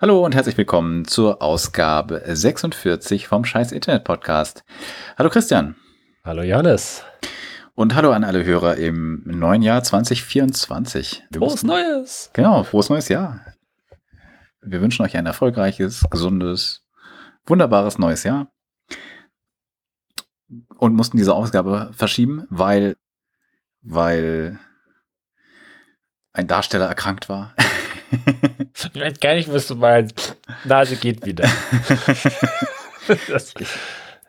Hallo und herzlich willkommen zur Ausgabe 46 vom Scheiß Internet Podcast. Hallo Christian. Hallo Janis. Und hallo an alle Hörer im neuen Jahr 2024. Wir frohes mussten, Neues. Genau, frohes neues Jahr. Wir wünschen euch ein erfolgreiches, gesundes, wunderbares neues Jahr. Und mussten diese Ausgabe verschieben, weil, weil ein Darsteller erkrankt war. Ich weiß gar nicht, was du meinst. Nase geht wieder.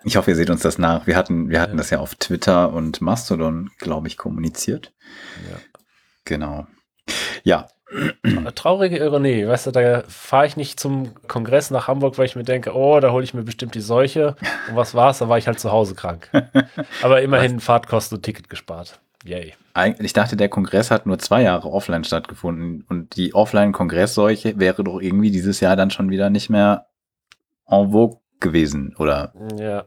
ich hoffe, ihr seht uns das nach. Wir hatten, wir hatten ja. das ja auf Twitter und Mastodon, glaube ich, kommuniziert. Ja. Genau. Ja. Traurige Ironie, weißt du, da fahre ich nicht zum Kongress nach Hamburg, weil ich mir denke, oh, da hole ich mir bestimmt die Seuche. Und was war's? Da war ich halt zu Hause krank. Aber immerhin Fahrtkosten und Ticket gespart. Yay. Ich dachte, der Kongress hat nur zwei Jahre offline stattgefunden und die Offline-Kongressseuche wäre doch irgendwie dieses Jahr dann schon wieder nicht mehr en vogue gewesen, oder? Ja.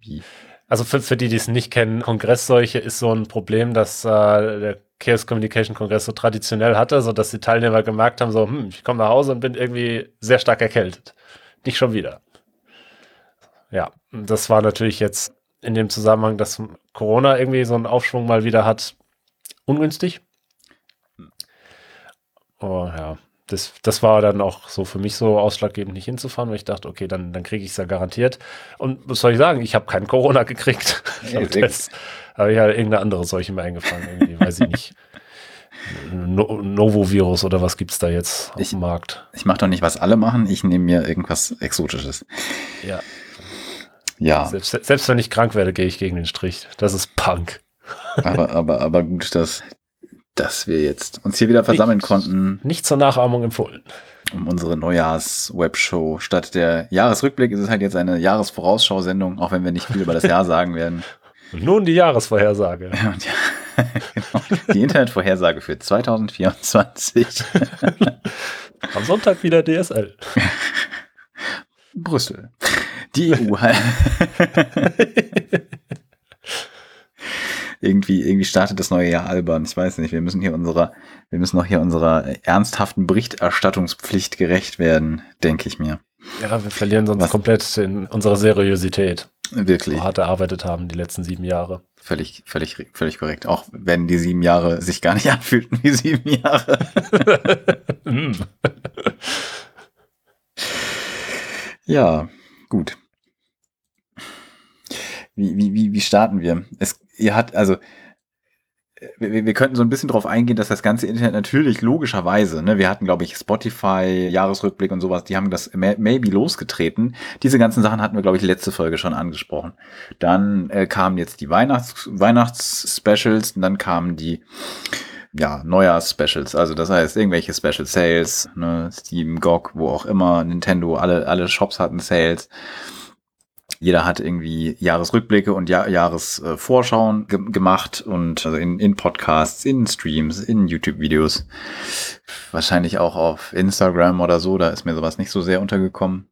Wie? Also für, für die, die es nicht kennen, Kongressseuche ist so ein Problem, dass äh, der Chaos Communication Kongress so traditionell hatte, so dass die Teilnehmer gemerkt haben, so, hm, ich komme nach Hause und bin irgendwie sehr stark erkältet. Nicht schon wieder. Ja, das war natürlich jetzt in dem Zusammenhang, dass Corona irgendwie so einen Aufschwung mal wieder hat, ungünstig. Oh ja, das, das war dann auch so für mich so ausschlaggebend, nicht hinzufahren, weil ich dachte, okay, dann, dann kriege ich es ja garantiert. Und was soll ich sagen? Ich habe kein Corona gekriegt. Ja, das habe ich ja irgendeine andere Seuche mir eingefangen, irgendwie, weiß ich nicht. No Novovirus oder was gibt es da jetzt auf ich, dem Markt? Ich mache doch nicht, was alle machen, ich nehme mir irgendwas Exotisches. Ja, ja. Selbst, selbst wenn ich krank werde, gehe ich gegen den Strich. Das ist Punk. Aber, aber, aber gut, dass, dass wir jetzt uns hier wieder versammeln nicht, konnten. Nicht zur Nachahmung empfohlen. Um unsere Neujahrs-Webshow. Statt der Jahresrückblick ist es halt jetzt eine Jahresvorausschau-Sendung, auch wenn wir nicht viel über das Jahr sagen werden. nun die Jahresvorhersage. Ja, genau. Die Internetvorhersage für 2024. Am Sonntag wieder DSL. Brüssel. Die EU halt. Irgendwie, irgendwie startet das neue Jahr albern. Ich weiß nicht. Wir müssen hier unserer, wir müssen noch hier unserer ernsthaften Berichterstattungspflicht gerecht werden, denke ich mir. Ja, wir verlieren sonst Was? komplett in unserer Seriosität. Wirklich. So hart erarbeitet haben die letzten sieben Jahre. Völlig, völlig, völlig korrekt. Auch wenn die sieben Jahre sich gar nicht anfühlten wie sieben Jahre. Ja, Gut. Wie, wie, wie, wie starten wir? Es, ihr hat, also, wir, wir könnten so ein bisschen drauf eingehen, dass das ganze Internet natürlich logischerweise, ne, wir hatten, glaube ich, Spotify, Jahresrückblick und sowas, die haben das maybe losgetreten. Diese ganzen Sachen hatten wir, glaube ich, letzte Folge schon angesprochen. Dann äh, kamen jetzt die Weihnachts, Weihnachts-Specials und dann kamen die ja, Neujahrs-Specials. Also das heißt, irgendwelche Special Sales, ne, Steam, GOG, wo auch immer, Nintendo, alle, alle Shops hatten Sales. Jeder hat irgendwie Jahresrückblicke und Jahr Jahresvorschauen ge gemacht und also in, in Podcasts, in Streams, in YouTube-Videos. Wahrscheinlich auch auf Instagram oder so, da ist mir sowas nicht so sehr untergekommen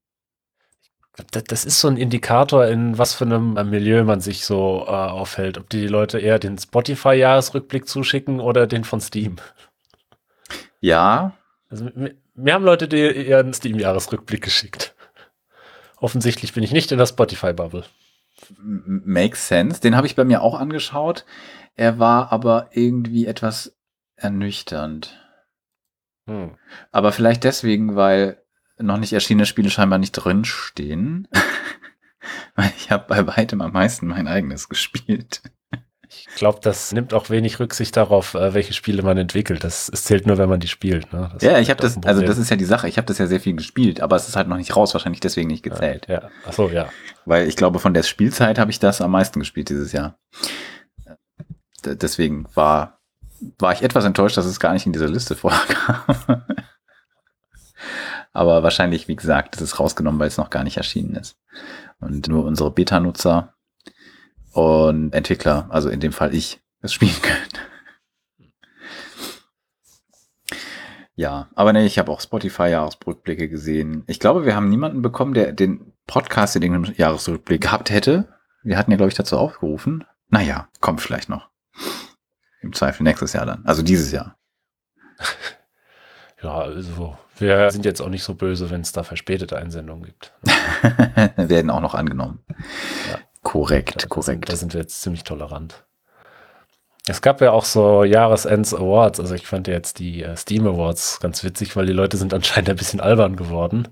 das ist so ein Indikator, in was für einem Milieu man sich so äh, aufhält. Ob die Leute eher den Spotify-Jahresrückblick zuschicken oder den von Steam. Ja. Also, mir haben Leute die eher einen Steam-Jahresrückblick geschickt. Offensichtlich bin ich nicht in der Spotify-Bubble. Makes sense. Den habe ich bei mir auch angeschaut. Er war aber irgendwie etwas ernüchternd. Hm. Aber vielleicht deswegen, weil noch nicht erschienene Spiele scheinbar nicht drinstehen. Weil ich habe bei weitem am meisten mein eigenes gespielt. Ich glaube, das nimmt auch wenig Rücksicht darauf, äh, welche Spiele man entwickelt. Das, es zählt nur, wenn man die spielt. Ne? ja, ich habe das, also das ist ja die Sache. Ich habe das ja sehr viel gespielt, aber es ist halt noch nicht raus, wahrscheinlich deswegen nicht gezählt. Ja, ja. ach so, ja. Weil ich glaube, von der Spielzeit habe ich das am meisten gespielt dieses Jahr. Deswegen war, war ich etwas enttäuscht, dass es gar nicht in dieser Liste vorkam. Aber wahrscheinlich, wie gesagt, ist es rausgenommen, weil es noch gar nicht erschienen ist. Und nur unsere Beta-Nutzer und Entwickler, also in dem Fall ich, es spielen können. Ja, aber nee, ich habe auch Spotify-Jahresrückblicke gesehen. Ich glaube, wir haben niemanden bekommen, der den Podcast in irgendeinem Jahresrückblick gehabt hätte. Wir hatten ja, glaube ich, dazu aufgerufen. Naja, kommt vielleicht noch. Im Zweifel nächstes Jahr dann. Also dieses Jahr. Ja, also Wir sind jetzt auch nicht so böse, wenn es da verspätete Einsendungen gibt. Werden auch noch angenommen. Ja. Korrekt, da, korrekt. Sind, da sind wir jetzt ziemlich tolerant. Es gab ja auch so Jahresends Awards. Also ich fand jetzt die äh, Steam Awards ganz witzig, weil die Leute sind anscheinend ein bisschen albern geworden.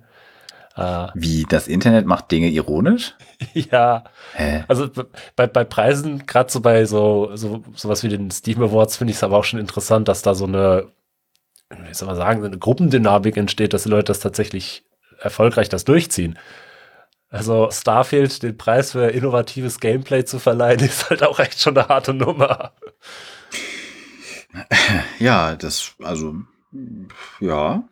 Äh, Wie, das Internet macht Dinge ironisch? ja. Hä? Also bei, bei Preisen, gerade so bei so, so sowas wie den Steam Awards, finde ich es aber auch schon interessant, dass da so eine, wie soll man sagen, eine Gruppendynamik entsteht, dass die Leute das tatsächlich erfolgreich das durchziehen. Also Starfield den Preis für innovatives Gameplay zu verleihen, ist halt auch echt schon eine harte Nummer. Ja, das, also, ja.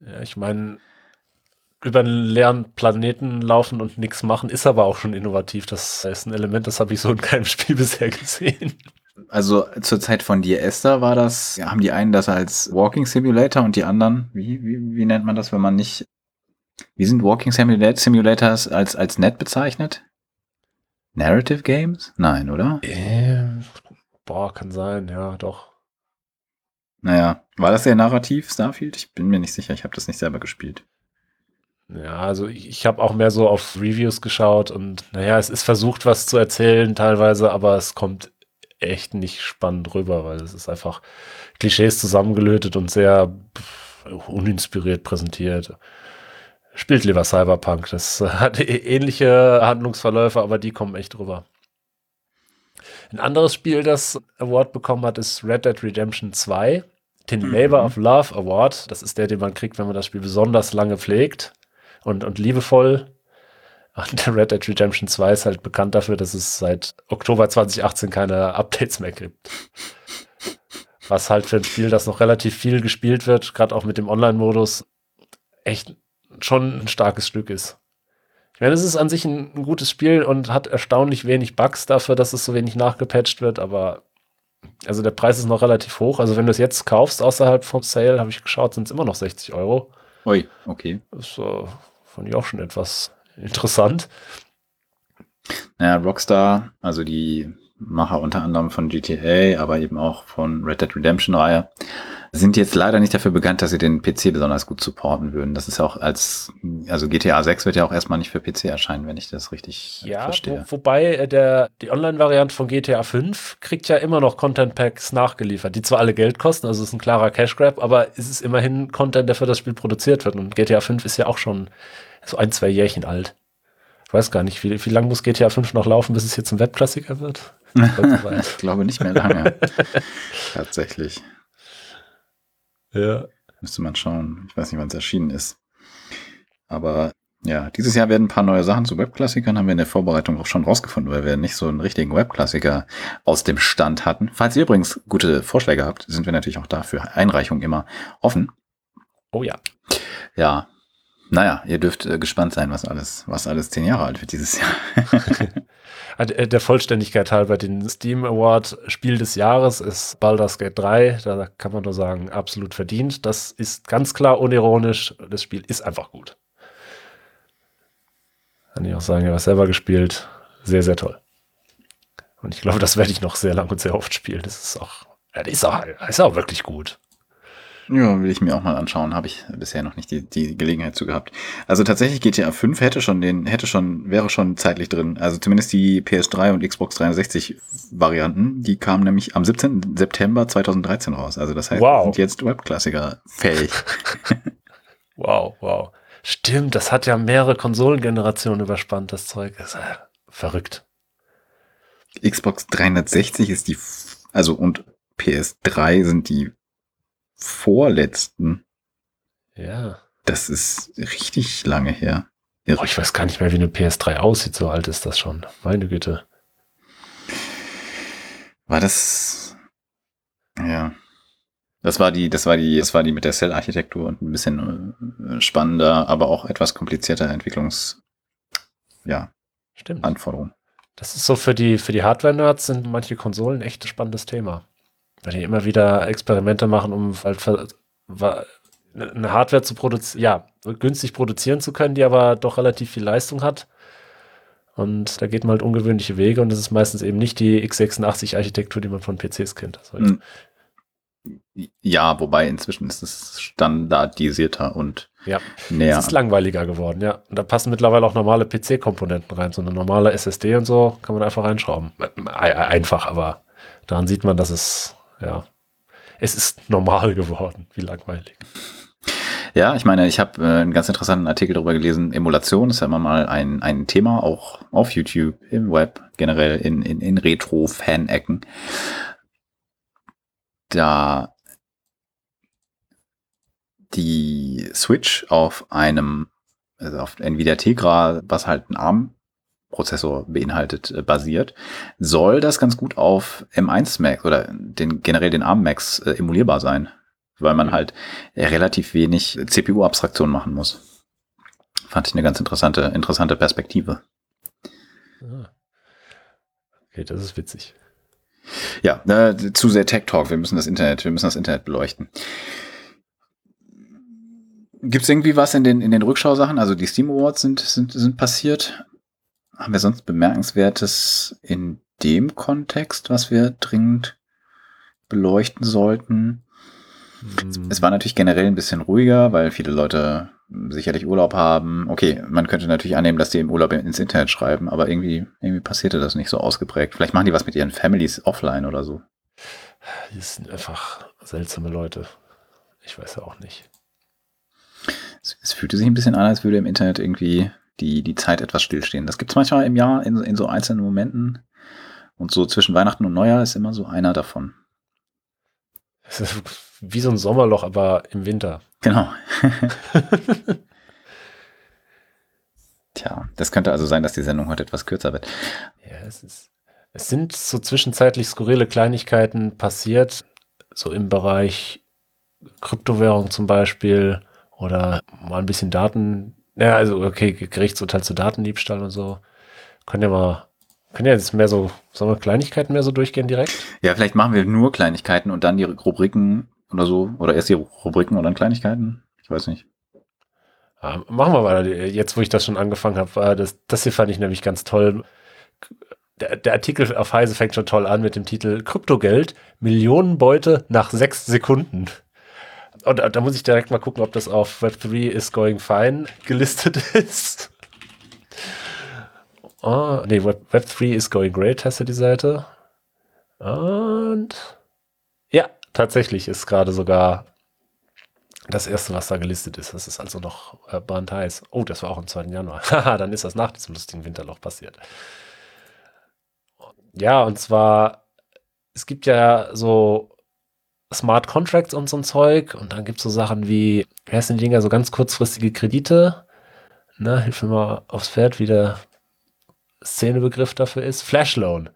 Ja, ich meine, über einen leeren Planeten laufen und nichts machen, ist aber auch schon innovativ. Das ist ein Element, das habe ich so in keinem Spiel bisher gesehen. Also zur Zeit von dir, Esther, war das, haben die einen das als Walking Simulator und die anderen, wie, wie, wie nennt man das, wenn man nicht, wie sind Walking Simulators als, als nett bezeichnet? Narrative Games? Nein, oder? Äh, boah, kann sein, ja, doch. Naja, war das sehr narrativ, Starfield? Ich bin mir nicht sicher, ich habe das nicht selber gespielt. Ja, also ich, ich habe auch mehr so auf Reviews geschaut und naja, es ist versucht, was zu erzählen teilweise, aber es kommt echt nicht spannend rüber, weil es ist einfach Klischees zusammengelötet und sehr uninspiriert präsentiert. Spielt lieber Cyberpunk. Das hat ähnliche Handlungsverläufe, aber die kommen echt rüber. Ein anderes Spiel, das Award bekommen hat, ist Red Dead Redemption 2. Den mhm. Labor of Love Award. Das ist der, den man kriegt, wenn man das Spiel besonders lange pflegt und, und liebevoll. Und Red Dead Redemption 2 ist halt bekannt dafür, dass es seit Oktober 2018 keine Updates mehr gibt. Was halt für ein Spiel, das noch relativ viel gespielt wird, gerade auch mit dem Online-Modus, echt schon ein starkes Stück ist. Ich meine, es ist an sich ein, ein, gutes Spiel und hat erstaunlich wenig Bugs dafür, dass es so wenig nachgepatcht wird, aber also der Preis ist noch relativ hoch. Also wenn du es jetzt kaufst außerhalb vom Sale, habe ich geschaut, sind es immer noch 60 Euro. Ui, okay. Das äh, fand ich auch schon etwas interessant. Naja, Rockstar, also die Macher unter anderem von GTA, aber eben auch von Red Dead Redemption Reihe, sind jetzt leider nicht dafür bekannt, dass sie den PC besonders gut supporten würden. Das ist auch als, also GTA 6 wird ja auch erstmal nicht für PC erscheinen, wenn ich das richtig ja, verstehe. Wo, wobei äh, der, die Online-Variante von GTA 5 kriegt ja immer noch Content Packs nachgeliefert, die zwar alle Geld kosten, also es ist ein klarer Cash Grab, aber es ist immerhin Content, der für das Spiel produziert wird. Und GTA 5 ist ja auch schon so ein, zwei Jährchen alt. Ich weiß gar nicht, wie, wie lange muss GTA 5 noch laufen, bis es jetzt ein Webklassiker wird? ich glaube nicht mehr lange. Tatsächlich. Ja. Müsste man schauen. Ich weiß nicht, wann es erschienen ist. Aber ja, dieses Jahr werden ein paar neue Sachen zu Webklassikern, haben wir in der Vorbereitung auch schon rausgefunden, weil wir nicht so einen richtigen Webklassiker aus dem Stand hatten. Falls ihr übrigens gute Vorschläge habt, sind wir natürlich auch dafür Einreichungen immer offen. Oh ja. Ja. Naja, ihr dürft äh, gespannt sein, was alles, was alles zehn Jahre alt wird dieses Jahr. Äh, der Vollständigkeit halber, den Steam Award Spiel des Jahres ist Baldur's Gate 3. Da kann man nur sagen, absolut verdient. Das ist ganz klar unironisch. Das Spiel ist einfach gut. Kann ich auch sagen, ich habe selber gespielt. Sehr, sehr toll. Und ich glaube, das werde ich noch sehr lang und sehr oft spielen. Das ist auch, das ist auch, das ist auch wirklich gut. Ja, will ich mir auch mal anschauen. Habe ich bisher noch nicht die, die Gelegenheit zu gehabt. Also tatsächlich GTA 5 hätte schon den, hätte schon, wäre schon zeitlich drin. Also zumindest die PS3 und Xbox 360 Varianten, die kamen nämlich am 17. September 2013 raus. Also das heißt, wow. sind jetzt Webklassiker fähig. wow, wow. Stimmt, das hat ja mehrere Konsolengenerationen überspannt, das Zeug. Das ist verrückt. Xbox 360 ist die, also und PS3 sind die vorletzten. Ja. Das ist richtig lange her. Oh, ich weiß gar nicht mehr, wie eine PS3 aussieht. So alt ist das schon. Meine Güte. War das? Ja. Das war die, das war die, das war die mit der Cell-Architektur und ein bisschen äh, spannender, aber auch etwas komplizierter Entwicklungs, ja, Stimmt. Anforderungen. Das ist so für die, für die Hardware-Nerds sind manche Konsolen echt ein spannendes Thema. Weil die immer wieder Experimente machen, um halt eine Hardware zu produzieren, ja, günstig produzieren zu können, die aber doch relativ viel Leistung hat. Und da geht man halt ungewöhnliche Wege und das ist meistens eben nicht die x86-Architektur, die man von PCs kennt. Also. Ja, wobei inzwischen ist es standardisierter und ja. näher. Es ist langweiliger geworden, ja. Und da passen mittlerweile auch normale PC-Komponenten rein. So eine normale SSD und so kann man einfach reinschrauben. Einfach, aber daran sieht man, dass es, ja, es ist normal geworden. Wie langweilig. Ja, ich meine, ich habe äh, einen ganz interessanten Artikel darüber gelesen. Emulation ist ja immer mal ein, ein Thema, auch auf YouTube, im Web, generell in, in, in Retro-Fan-Ecken. Da die Switch auf einem, also auf Nvidia Tegra, was halt ein ARM-Prozessor beinhaltet, äh, basiert, soll das ganz gut auf M1 Max oder den, generell den ARM Max äh, emulierbar sein, weil man mhm. halt relativ wenig CPU-Abstraktion machen muss. Fand ich eine ganz interessante, interessante Perspektive. Ah. Okay, das ist witzig. Ja, äh, zu sehr Tech Talk. Wir müssen das Internet, wir müssen das Internet beleuchten. Gibt es irgendwie was in den, in den Rückschausachen? Also die Steam Awards sind, sind, sind passiert. Haben wir sonst Bemerkenswertes in dem Kontext, was wir dringend beleuchten sollten? Mhm. Es war natürlich generell ein bisschen ruhiger, weil viele Leute sicherlich Urlaub haben. Okay, man könnte natürlich annehmen, dass die im Urlaub ins Internet schreiben, aber irgendwie, irgendwie passierte das nicht so ausgeprägt. Vielleicht machen die was mit ihren Families offline oder so. Die sind einfach seltsame Leute. Ich weiß ja auch nicht es, es fühlte sich ein bisschen an, als würde im Internet irgendwie die, die Zeit etwas stillstehen. Das gibt es manchmal im Jahr in, in so einzelnen Momenten. Und so zwischen Weihnachten und Neujahr ist immer so einer davon. Es ist wie so ein Sommerloch, aber im Winter. Genau. Tja, das könnte also sein, dass die Sendung heute etwas kürzer wird. Ja, es ist. Es sind so zwischenzeitlich skurrile Kleinigkeiten passiert, so im Bereich Kryptowährung zum Beispiel oder mal ein bisschen Daten, ja, also okay, Gerichtsurteil zu Datendiebstahl und so. Können ja mal, können ja jetzt mehr so, sollen wir Kleinigkeiten mehr so durchgehen direkt? Ja, vielleicht machen wir nur Kleinigkeiten und dann die Rubriken oder so, oder erst die Rubriken und dann Kleinigkeiten. Ich weiß nicht. Ja, machen wir mal, jetzt wo ich das schon angefangen habe, das, das hier fand ich nämlich ganz toll. Der, der, Artikel auf Heise fängt schon toll an mit dem Titel Kryptogeld, Millionenbeute nach sechs Sekunden. Und da, da muss ich direkt mal gucken, ob das auf Web3 is going fine gelistet ist. Oh, nee, Web, Web3 is going great heißt ja die Seite. Und ja, tatsächlich ist gerade sogar das erste, was da gelistet ist. Das ist also noch äh, brandheiß. Oh, das war auch am 2. Januar. Haha, dann ist das nach diesem lustigen Winterloch passiert. Ja, und zwar, es gibt ja so Smart Contracts und so ein Zeug. Und dann gibt es so Sachen wie, wie heißen die Dinger, so ganz kurzfristige Kredite. Na, hilf mir mal aufs Pferd, wie der Szenebegriff dafür ist. Flash Loan.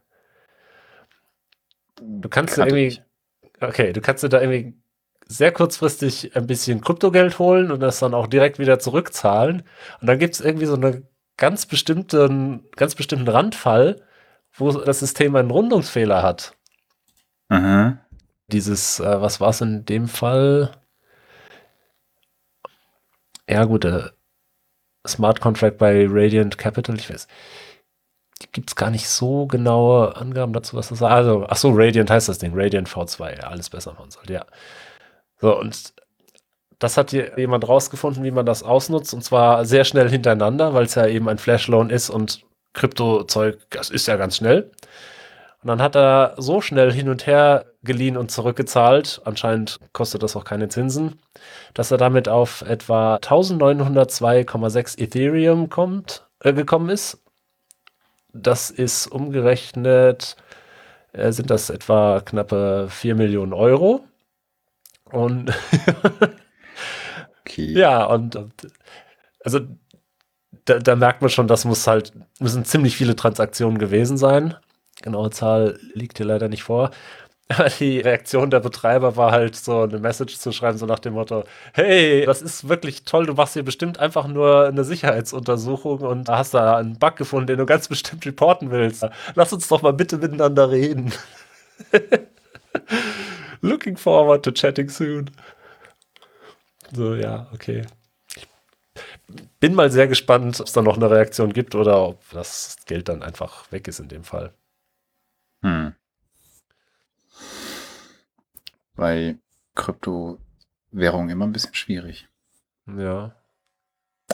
Du kannst da irgendwie, okay, du kannst dir da irgendwie sehr kurzfristig ein bisschen Kryptogeld holen und das dann auch direkt wieder zurückzahlen. Und dann gibt es irgendwie so einen ganz bestimmten, ganz bestimmten Randfall, wo das System einen Rundungsfehler hat. Mhm dieses, äh, was war es in dem Fall? Ja, gut, äh, Smart Contract bei Radiant Capital, ich weiß, gibt es gar nicht so genaue Angaben dazu, was das ist. Also, ach so, Radiant heißt das Ding, Radiant V2, ja, alles besser machen sollte, ja. So, und das hat jemand rausgefunden, wie man das ausnutzt, und zwar sehr schnell hintereinander, weil es ja eben ein Flash-Loan ist und Krypto-Zeug, das ist ja ganz schnell. Und dann hat er so schnell hin und her geliehen und zurückgezahlt, anscheinend kostet das auch keine Zinsen, dass er damit auf etwa 1902,6 Ethereum kommt, äh, gekommen ist. Das ist umgerechnet, äh, sind das etwa knappe 4 Millionen Euro. Und okay. ja, und, und also da, da, merkt man schon, das muss halt, müssen ziemlich viele Transaktionen gewesen sein genaue Zahl liegt hier leider nicht vor. Die Reaktion der Betreiber war halt so eine Message zu schreiben, so nach dem Motto: Hey, das ist wirklich toll, du machst hier bestimmt einfach nur eine Sicherheitsuntersuchung und hast da einen Bug gefunden, den du ganz bestimmt reporten willst. Lass uns doch mal bitte miteinander reden. Looking forward to chatting soon. So, ja, okay. Bin mal sehr gespannt, ob es da noch eine Reaktion gibt oder ob das Geld dann einfach weg ist in dem Fall. Hm. Bei Kryptowährungen immer ein bisschen schwierig. Ja.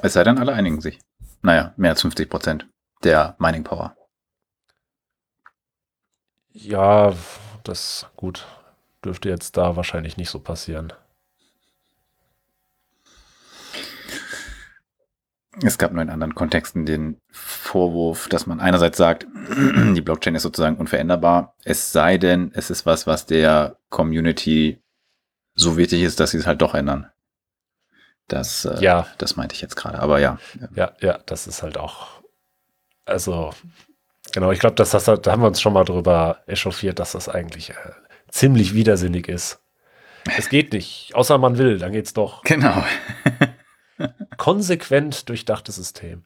Es sei denn, alle einigen sich. Naja, mehr als 50 Prozent der Mining Power. Ja, das gut. Dürfte jetzt da wahrscheinlich nicht so passieren. Es gab nur in anderen Kontexten den Vorwurf, dass man einerseits sagt, die Blockchain ist sozusagen unveränderbar, es sei denn, es ist was, was der Community so wichtig ist, dass sie es halt doch ändern. Das, äh, ja. das meinte ich jetzt gerade, aber ja. Ja, ja, das ist halt auch, also, genau, ich glaube, dass das, da haben wir uns schon mal drüber echauffiert, dass das eigentlich äh, ziemlich widersinnig ist. Es geht nicht, außer man will, dann geht's doch. Genau. Konsequent durchdachtes System.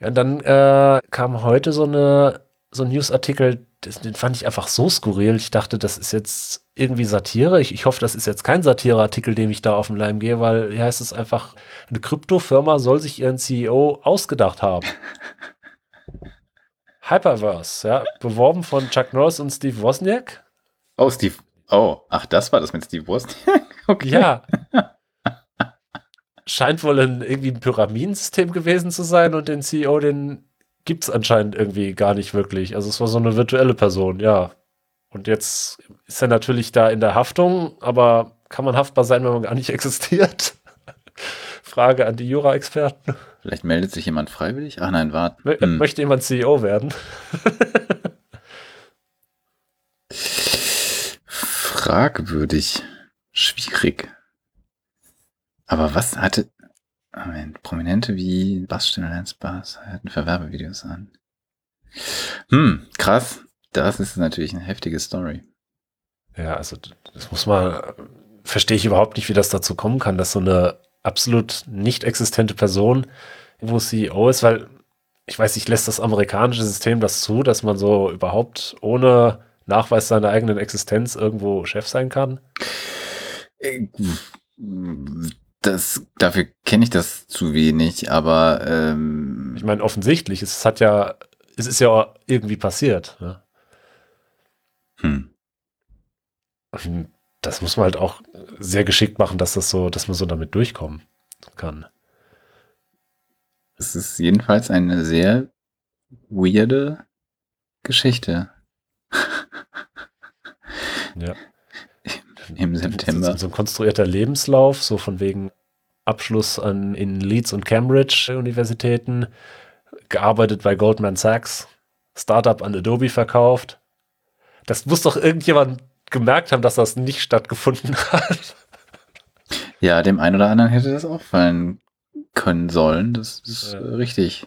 Ja, und dann äh, kam heute so eine so ein Newsartikel, den fand ich einfach so skurril. Ich dachte, das ist jetzt irgendwie Satire. Ich, ich hoffe, das ist jetzt kein Satireartikel, dem ich da auf den Leim gehe, weil hier heißt es einfach, eine Kryptofirma soll sich ihren CEO ausgedacht haben. Hyperverse, ja, beworben von Chuck Norris und Steve Wozniak. Oh, Steve. Oh, ach, das war das mit Steve Wozniak? Okay. Ja. Scheint wohl ein, irgendwie ein Pyramidensystem gewesen zu sein und den CEO, den gibt es anscheinend irgendwie gar nicht wirklich. Also es war so eine virtuelle Person, ja. Und jetzt ist er natürlich da in der Haftung, aber kann man haftbar sein, wenn man gar nicht existiert? Frage an die Jura-Experten. Vielleicht meldet sich jemand freiwillig? Ach nein, warte. Hm. Möchte jemand CEO werden? Fragwürdig. Schwierig. Aber was hatte. Moment, Prominente wie Bassstimme Lance Bass hatten Verwerbevideos an. Hm, krass. Das ist natürlich eine heftige Story. Ja, also das muss man, verstehe ich überhaupt nicht, wie das dazu kommen kann, dass so eine absolut nicht existente Person wo CEO ist, weil ich weiß nicht, lässt das amerikanische System das zu, dass man so überhaupt ohne Nachweis seiner eigenen Existenz irgendwo Chef sein kann? Das, dafür kenne ich das zu wenig, aber ähm ich meine, offensichtlich, es hat ja, es ist ja irgendwie passiert. Ne? Hm. Das muss man halt auch sehr geschickt machen, dass das so, dass man so damit durchkommen kann. Es ist jedenfalls eine sehr weirde Geschichte. ja. Im September. So ein konstruierter Lebenslauf, so von wegen Abschluss an, in Leeds und Cambridge Universitäten, gearbeitet bei Goldman Sachs, Startup an Adobe verkauft. Das muss doch irgendjemand gemerkt haben, dass das nicht stattgefunden hat. Ja, dem einen oder anderen hätte das auffallen können sollen. Das ist ja. richtig.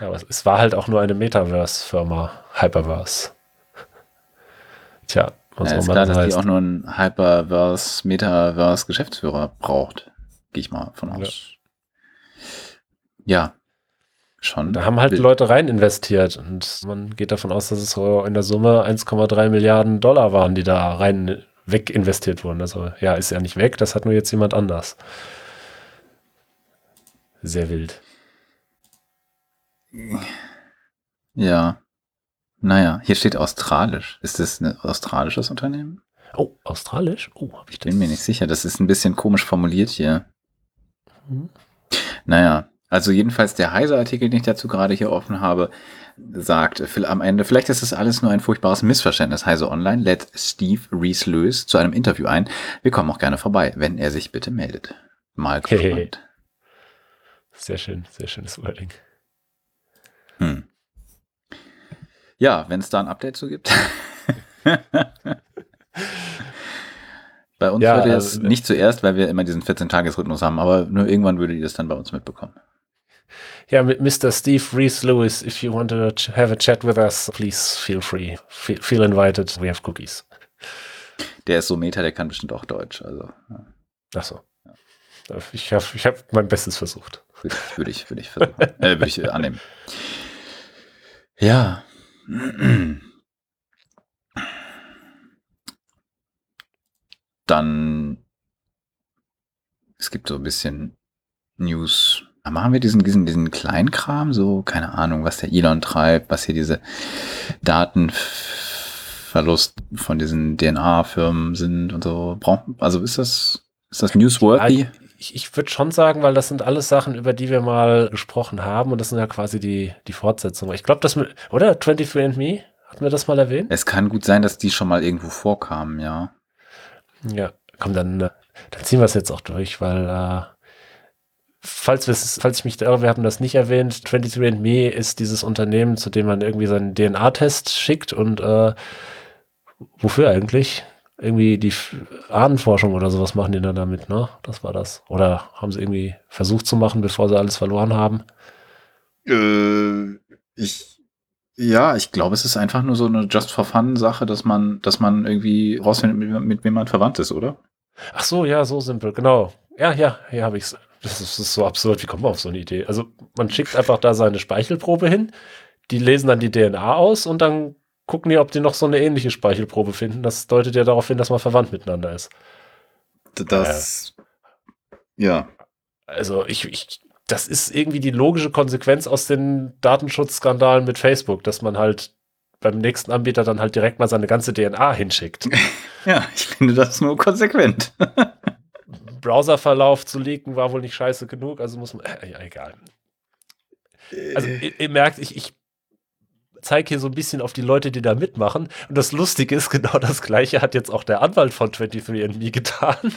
Ja, aber es war halt auch nur eine Metaverse-Firma, Hyperverse. Tja, ja, ist klar, dass heißt. die auch nur einen Hyperverse, Metaverse-Geschäftsführer braucht. Gehe ich mal von aus. Ja. ja. Schon. Da haben halt wild. Leute rein investiert und man geht davon aus, dass es so in der Summe 1,3 Milliarden Dollar waren, die da rein weg investiert wurden. Also ja, ist ja nicht weg, das hat nur jetzt jemand anders. Sehr wild. Ja. Naja, hier steht australisch. Ist das ein australisches Unternehmen? Oh, australisch? Oh, hab ich das? Bin mir nicht sicher. Das ist ein bisschen komisch formuliert hier. Mhm. Naja, also jedenfalls der Heise-Artikel, den ich dazu gerade hier offen habe, sagt am Ende, vielleicht ist das alles nur ein furchtbares Missverständnis. Heise Online lädt Steve Reese Lewis zu einem Interview ein. Wir kommen auch gerne vorbei, wenn er sich bitte meldet. Mal gespannt. Hey. Sehr schön, sehr schönes Wording. Hm. Ja, wenn es da ein Update zu gibt. bei uns ja, würde es also, nicht zuerst, weil wir immer diesen 14-Tages-Rhythmus haben, aber nur irgendwann würde die das dann bei uns mitbekommen. Ja, mit Mr. Steve Reese Lewis, if you want to have a chat with us, please feel free. Feel, feel invited. We have cookies. Der ist so Meta, der kann bestimmt auch Deutsch. Also, ja. Ach so. Ja. Ich habe ich hab mein Bestes versucht. Würde ich, würde ich, würde ich versuchen. äh, würde ich annehmen. Ja. Dann, es gibt so ein bisschen News. Machen wir diesen, diesen, diesen Kleinkram, so, keine Ahnung, was der Elon treibt, was hier diese Daten Verlust von diesen DNA-Firmen sind und so. Also ist das, ist das newsworthy? Ich, ich würde schon sagen, weil das sind alles Sachen, über die wir mal gesprochen haben und das sind ja quasi die, die Fortsetzungen. Ich glaube, das mit, oder? 23andMe? Hatten wir das mal erwähnt? Es kann gut sein, dass die schon mal irgendwo vorkamen, ja. Ja, komm, dann, äh, dann ziehen wir es jetzt auch durch, weil äh, falls, falls ich mich irre, wir haben das nicht erwähnt, 23andMe ist dieses Unternehmen, zu dem man irgendwie seinen DNA-Test schickt und äh, wofür eigentlich? Irgendwie die Ahnenforschung oder sowas machen die dann damit, ne? Das war das. Oder haben sie irgendwie versucht zu machen, bevor sie alles verloren haben? Äh, ich, ja, ich glaube, es ist einfach nur so eine Just for Fun Sache, dass man, dass man irgendwie rausfindet, mit, mit wem man verwandt ist, oder? Ach so, ja, so simpel, genau. Ja, ja, hier habe. Das ist, das ist so absurd. Wie kommt man auf so eine Idee? Also, man schickt einfach da seine Speichelprobe hin, die lesen dann die DNA aus und dann gucken die, ob die noch so eine ähnliche Speichelprobe finden. Das deutet ja darauf hin, dass man verwandt miteinander ist. Das, äh, ja. Also, ich, ich, das ist irgendwie die logische Konsequenz aus den Datenschutzskandalen mit Facebook, dass man halt beim nächsten Anbieter dann halt direkt mal seine ganze DNA hinschickt. ja, ich finde das nur konsequent. Browserverlauf zu leaken war wohl nicht scheiße genug, also muss man, äh, ja, egal. Also ihr, ihr merkt, ich, ich zeige hier so ein bisschen auf die Leute, die da mitmachen. Und das Lustige ist, genau das Gleiche hat jetzt auch der Anwalt von 23andMe getan.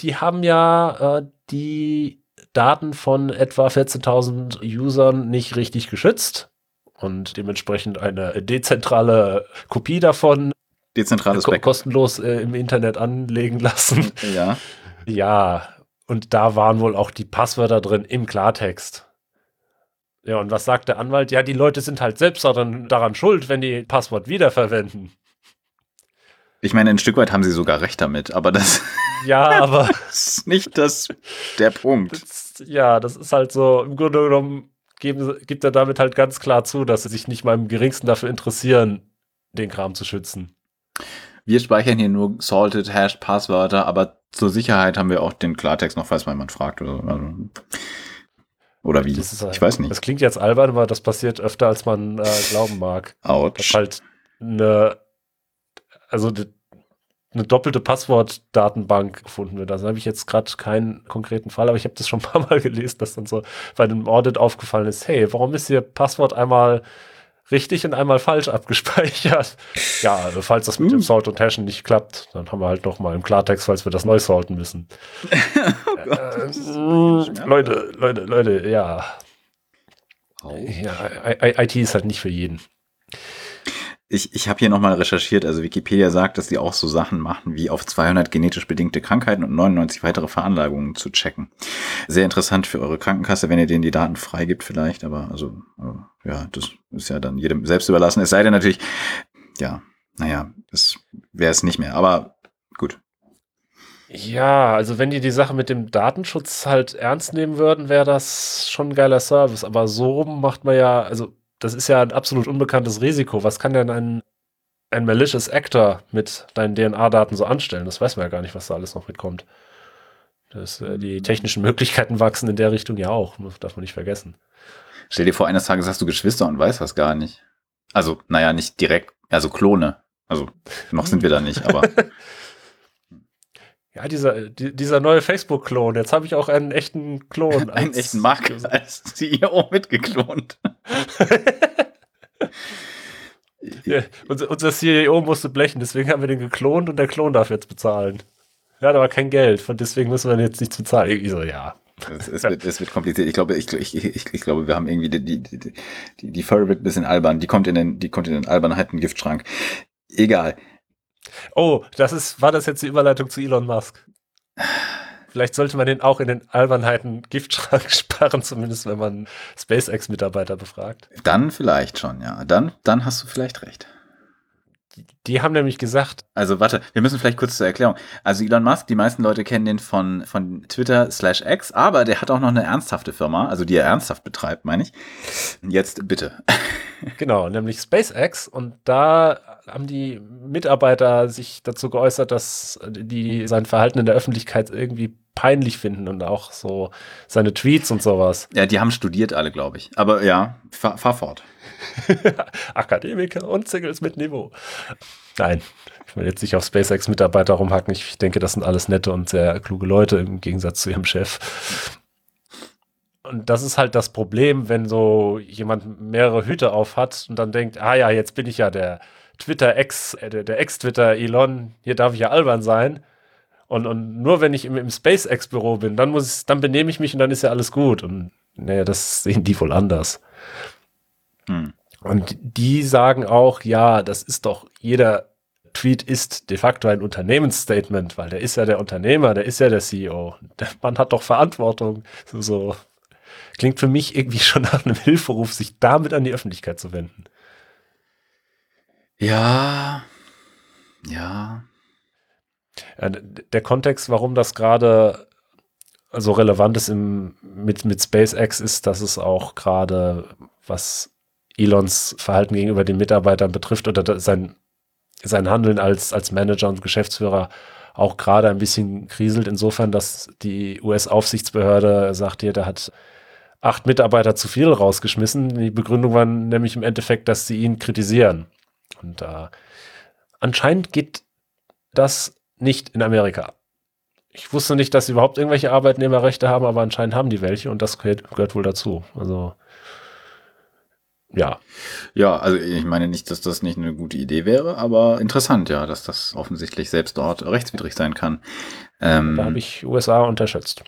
Die haben ja äh, die Daten von etwa 14.000 Usern nicht richtig geschützt und dementsprechend eine dezentrale Kopie davon dezentrales ko kostenlos äh, im Internet anlegen lassen. Ja. Ja, und da waren wohl auch die Passwörter drin im Klartext. Ja, und was sagt der Anwalt? Ja, die Leute sind halt selbst daran, daran schuld, wenn die Passwort wiederverwenden. Ich meine, ein Stück weit haben sie sogar recht damit, aber das, ja, aber ist nicht das der Punkt. Das, ja, das ist halt so, im Grunde genommen geben, gibt er damit halt ganz klar zu, dass sie sich nicht mal im geringsten dafür interessieren, den Kram zu schützen. Wir speichern hier nur salted Hash Passwörter, aber zur Sicherheit haben wir auch den Klartext noch, falls man jemand fragt oder, also, oder wie. Ist, ich weiß nicht. Das klingt jetzt albern, aber das passiert öfter, als man äh, glauben mag. Autsch. Dass halt eine, also eine doppelte Passwortdatenbank gefunden wird. Also habe ich jetzt gerade keinen konkreten Fall, aber ich habe das schon ein paar Mal gelesen, dass dann so bei einem Audit aufgefallen ist, hey, warum ist Ihr Passwort einmal richtig und einmal falsch abgespeichert. Ja, also falls das mit uh. dem Salt und Hashen nicht klappt, dann haben wir halt noch mal im Klartext, falls wir das neu salten müssen. oh äh, Leute, Leute, Leute, ja. Oh. ja. IT ist halt nicht für jeden ich, ich habe hier nochmal recherchiert, also Wikipedia sagt, dass die auch so Sachen machen, wie auf 200 genetisch bedingte Krankheiten und 99 weitere Veranlagungen zu checken. Sehr interessant für eure Krankenkasse, wenn ihr denen die Daten freigibt vielleicht, aber also, äh, ja, das ist ja dann jedem selbst überlassen. Es sei denn natürlich, ja, naja, das wäre es nicht mehr, aber gut. Ja, also wenn die die Sache mit dem Datenschutz halt ernst nehmen würden, wäre das schon ein geiler Service, aber so macht man ja, also das ist ja ein absolut unbekanntes Risiko. Was kann denn ein, ein malicious Actor mit deinen DNA-Daten so anstellen? Das weiß man ja gar nicht, was da alles noch mitkommt. Das, äh, die technischen Möglichkeiten wachsen in der Richtung ja auch, darf man nicht vergessen. Stell dir vor, eines Tages hast du Geschwister und weißt was gar nicht. Also, naja, nicht direkt, also Klone. Also, noch sind wir da nicht, aber Ja, dieser, dieser neue Facebook-Klon. Jetzt habe ich auch einen echten Klon. einen echten Mark als CEO mitgeklont. ja, unser, unser CEO musste blechen, deswegen haben wir den geklont und der Klon darf jetzt bezahlen. Er hat aber kein Geld, von deswegen müssen wir jetzt nichts bezahlen. Ich so, ja. Es, es, wird, es wird kompliziert. Ich glaube, ich, ich, ich, ich glaube, wir haben irgendwie die, die, die, die, Furry wird ein bisschen albern. Die kommt in den, die kommt in den Albernheiten Giftschrank. Egal. Oh, das ist, war das jetzt die Überleitung zu Elon Musk? Vielleicht sollte man den auch in den Albernheiten Giftschrank sparen, zumindest wenn man SpaceX-Mitarbeiter befragt. Dann vielleicht schon, ja. Dann, dann hast du vielleicht recht. Die haben nämlich gesagt. Also warte, wir müssen vielleicht kurz zur Erklärung. Also Elon Musk, die meisten Leute kennen den von, von Twitter slash X, aber der hat auch noch eine ernsthafte Firma, also die er ernsthaft betreibt, meine ich. Jetzt bitte. Genau, nämlich SpaceX und da haben die Mitarbeiter sich dazu geäußert, dass die sein Verhalten in der Öffentlichkeit irgendwie peinlich finden und auch so seine Tweets und sowas. Ja, die haben studiert alle, glaube ich. Aber ja, fahr, fahr fort. Akademiker und Singles mit Niveau. Nein, ich will jetzt nicht auf SpaceX-Mitarbeiter rumhacken. Ich denke, das sind alles nette und sehr kluge Leute im Gegensatz zu ihrem Chef. Und das ist halt das Problem, wenn so jemand mehrere Hüte auf hat und dann denkt, ah ja, jetzt bin ich ja der Twitter-Ex, äh, der, Ex-Twitter Elon, hier darf ich ja albern sein. Und, und nur wenn ich im, im SpaceX-Büro bin, dann muss ich, dann benehme ich mich und dann ist ja alles gut. Und naja, das sehen die wohl anders. Hm. Und die sagen auch, ja, das ist doch, jeder Tweet ist de facto ein Unternehmensstatement, weil der ist ja der Unternehmer, der ist ja der CEO. Der Mann hat doch Verantwortung. So, so. Klingt für mich irgendwie schon nach einem Hilferuf, sich damit an die Öffentlichkeit zu wenden. Ja, ja. Der Kontext, warum das gerade so relevant ist im, mit, mit SpaceX, ist, dass es auch gerade, was Elons Verhalten gegenüber den Mitarbeitern betrifft oder sein, sein Handeln als, als Manager und Geschäftsführer auch gerade ein bisschen kriselt, insofern, dass die US-Aufsichtsbehörde sagt hier, der hat acht Mitarbeiter zu viel rausgeschmissen. Die Begründung war nämlich im Endeffekt, dass sie ihn kritisieren. Und äh, anscheinend geht das nicht in Amerika. Ich wusste nicht, dass sie überhaupt irgendwelche Arbeitnehmerrechte haben, aber anscheinend haben die welche und das gehört, gehört wohl dazu. Also ja. Ja, also ich meine nicht, dass das nicht eine gute Idee wäre, aber interessant, ja, dass das offensichtlich selbst dort rechtswidrig sein kann. Ähm, da habe ich USA unterschätzt.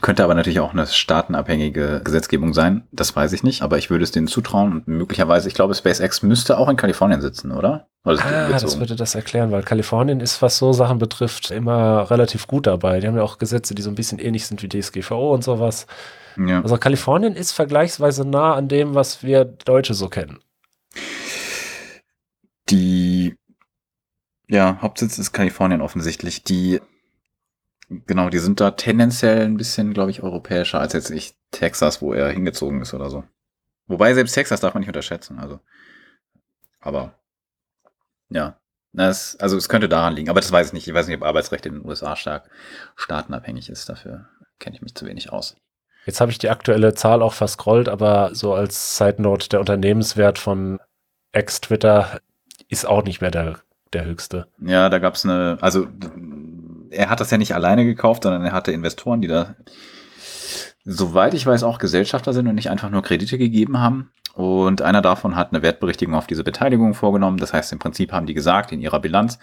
Könnte aber natürlich auch eine staatenabhängige Gesetzgebung sein. Das weiß ich nicht, aber ich würde es denen zutrauen und möglicherweise, ich glaube, SpaceX müsste auch in Kalifornien sitzen, oder? oder ah, das würde das erklären, weil Kalifornien ist, was so Sachen betrifft, immer relativ gut dabei. Die haben ja auch Gesetze, die so ein bisschen ähnlich sind wie DSGVO und sowas. Ja. Also Kalifornien ist vergleichsweise nah an dem, was wir Deutsche so kennen. Die, ja, Hauptsitz ist Kalifornien offensichtlich. Die Genau, die sind da tendenziell ein bisschen, glaube ich, europäischer als jetzt ich Texas, wo er hingezogen ist oder so. Wobei selbst Texas darf man nicht unterschätzen, also. Aber ja, das, also es könnte daran liegen, aber das weiß ich nicht. Ich weiß nicht, ob Arbeitsrecht in den USA stark staatenabhängig ist. Dafür kenne ich mich zu wenig aus. Jetzt habe ich die aktuelle Zahl auch verscrollt, aber so als Side Note, der Unternehmenswert von Ex-Twitter ist auch nicht mehr der, der höchste. Ja, da gab es eine, also er hat das ja nicht alleine gekauft, sondern er hatte Investoren, die da, soweit ich weiß, auch Gesellschafter sind und nicht einfach nur Kredite gegeben haben. Und einer davon hat eine Wertberichtigung auf diese Beteiligung vorgenommen. Das heißt, im Prinzip haben die gesagt in ihrer Bilanz,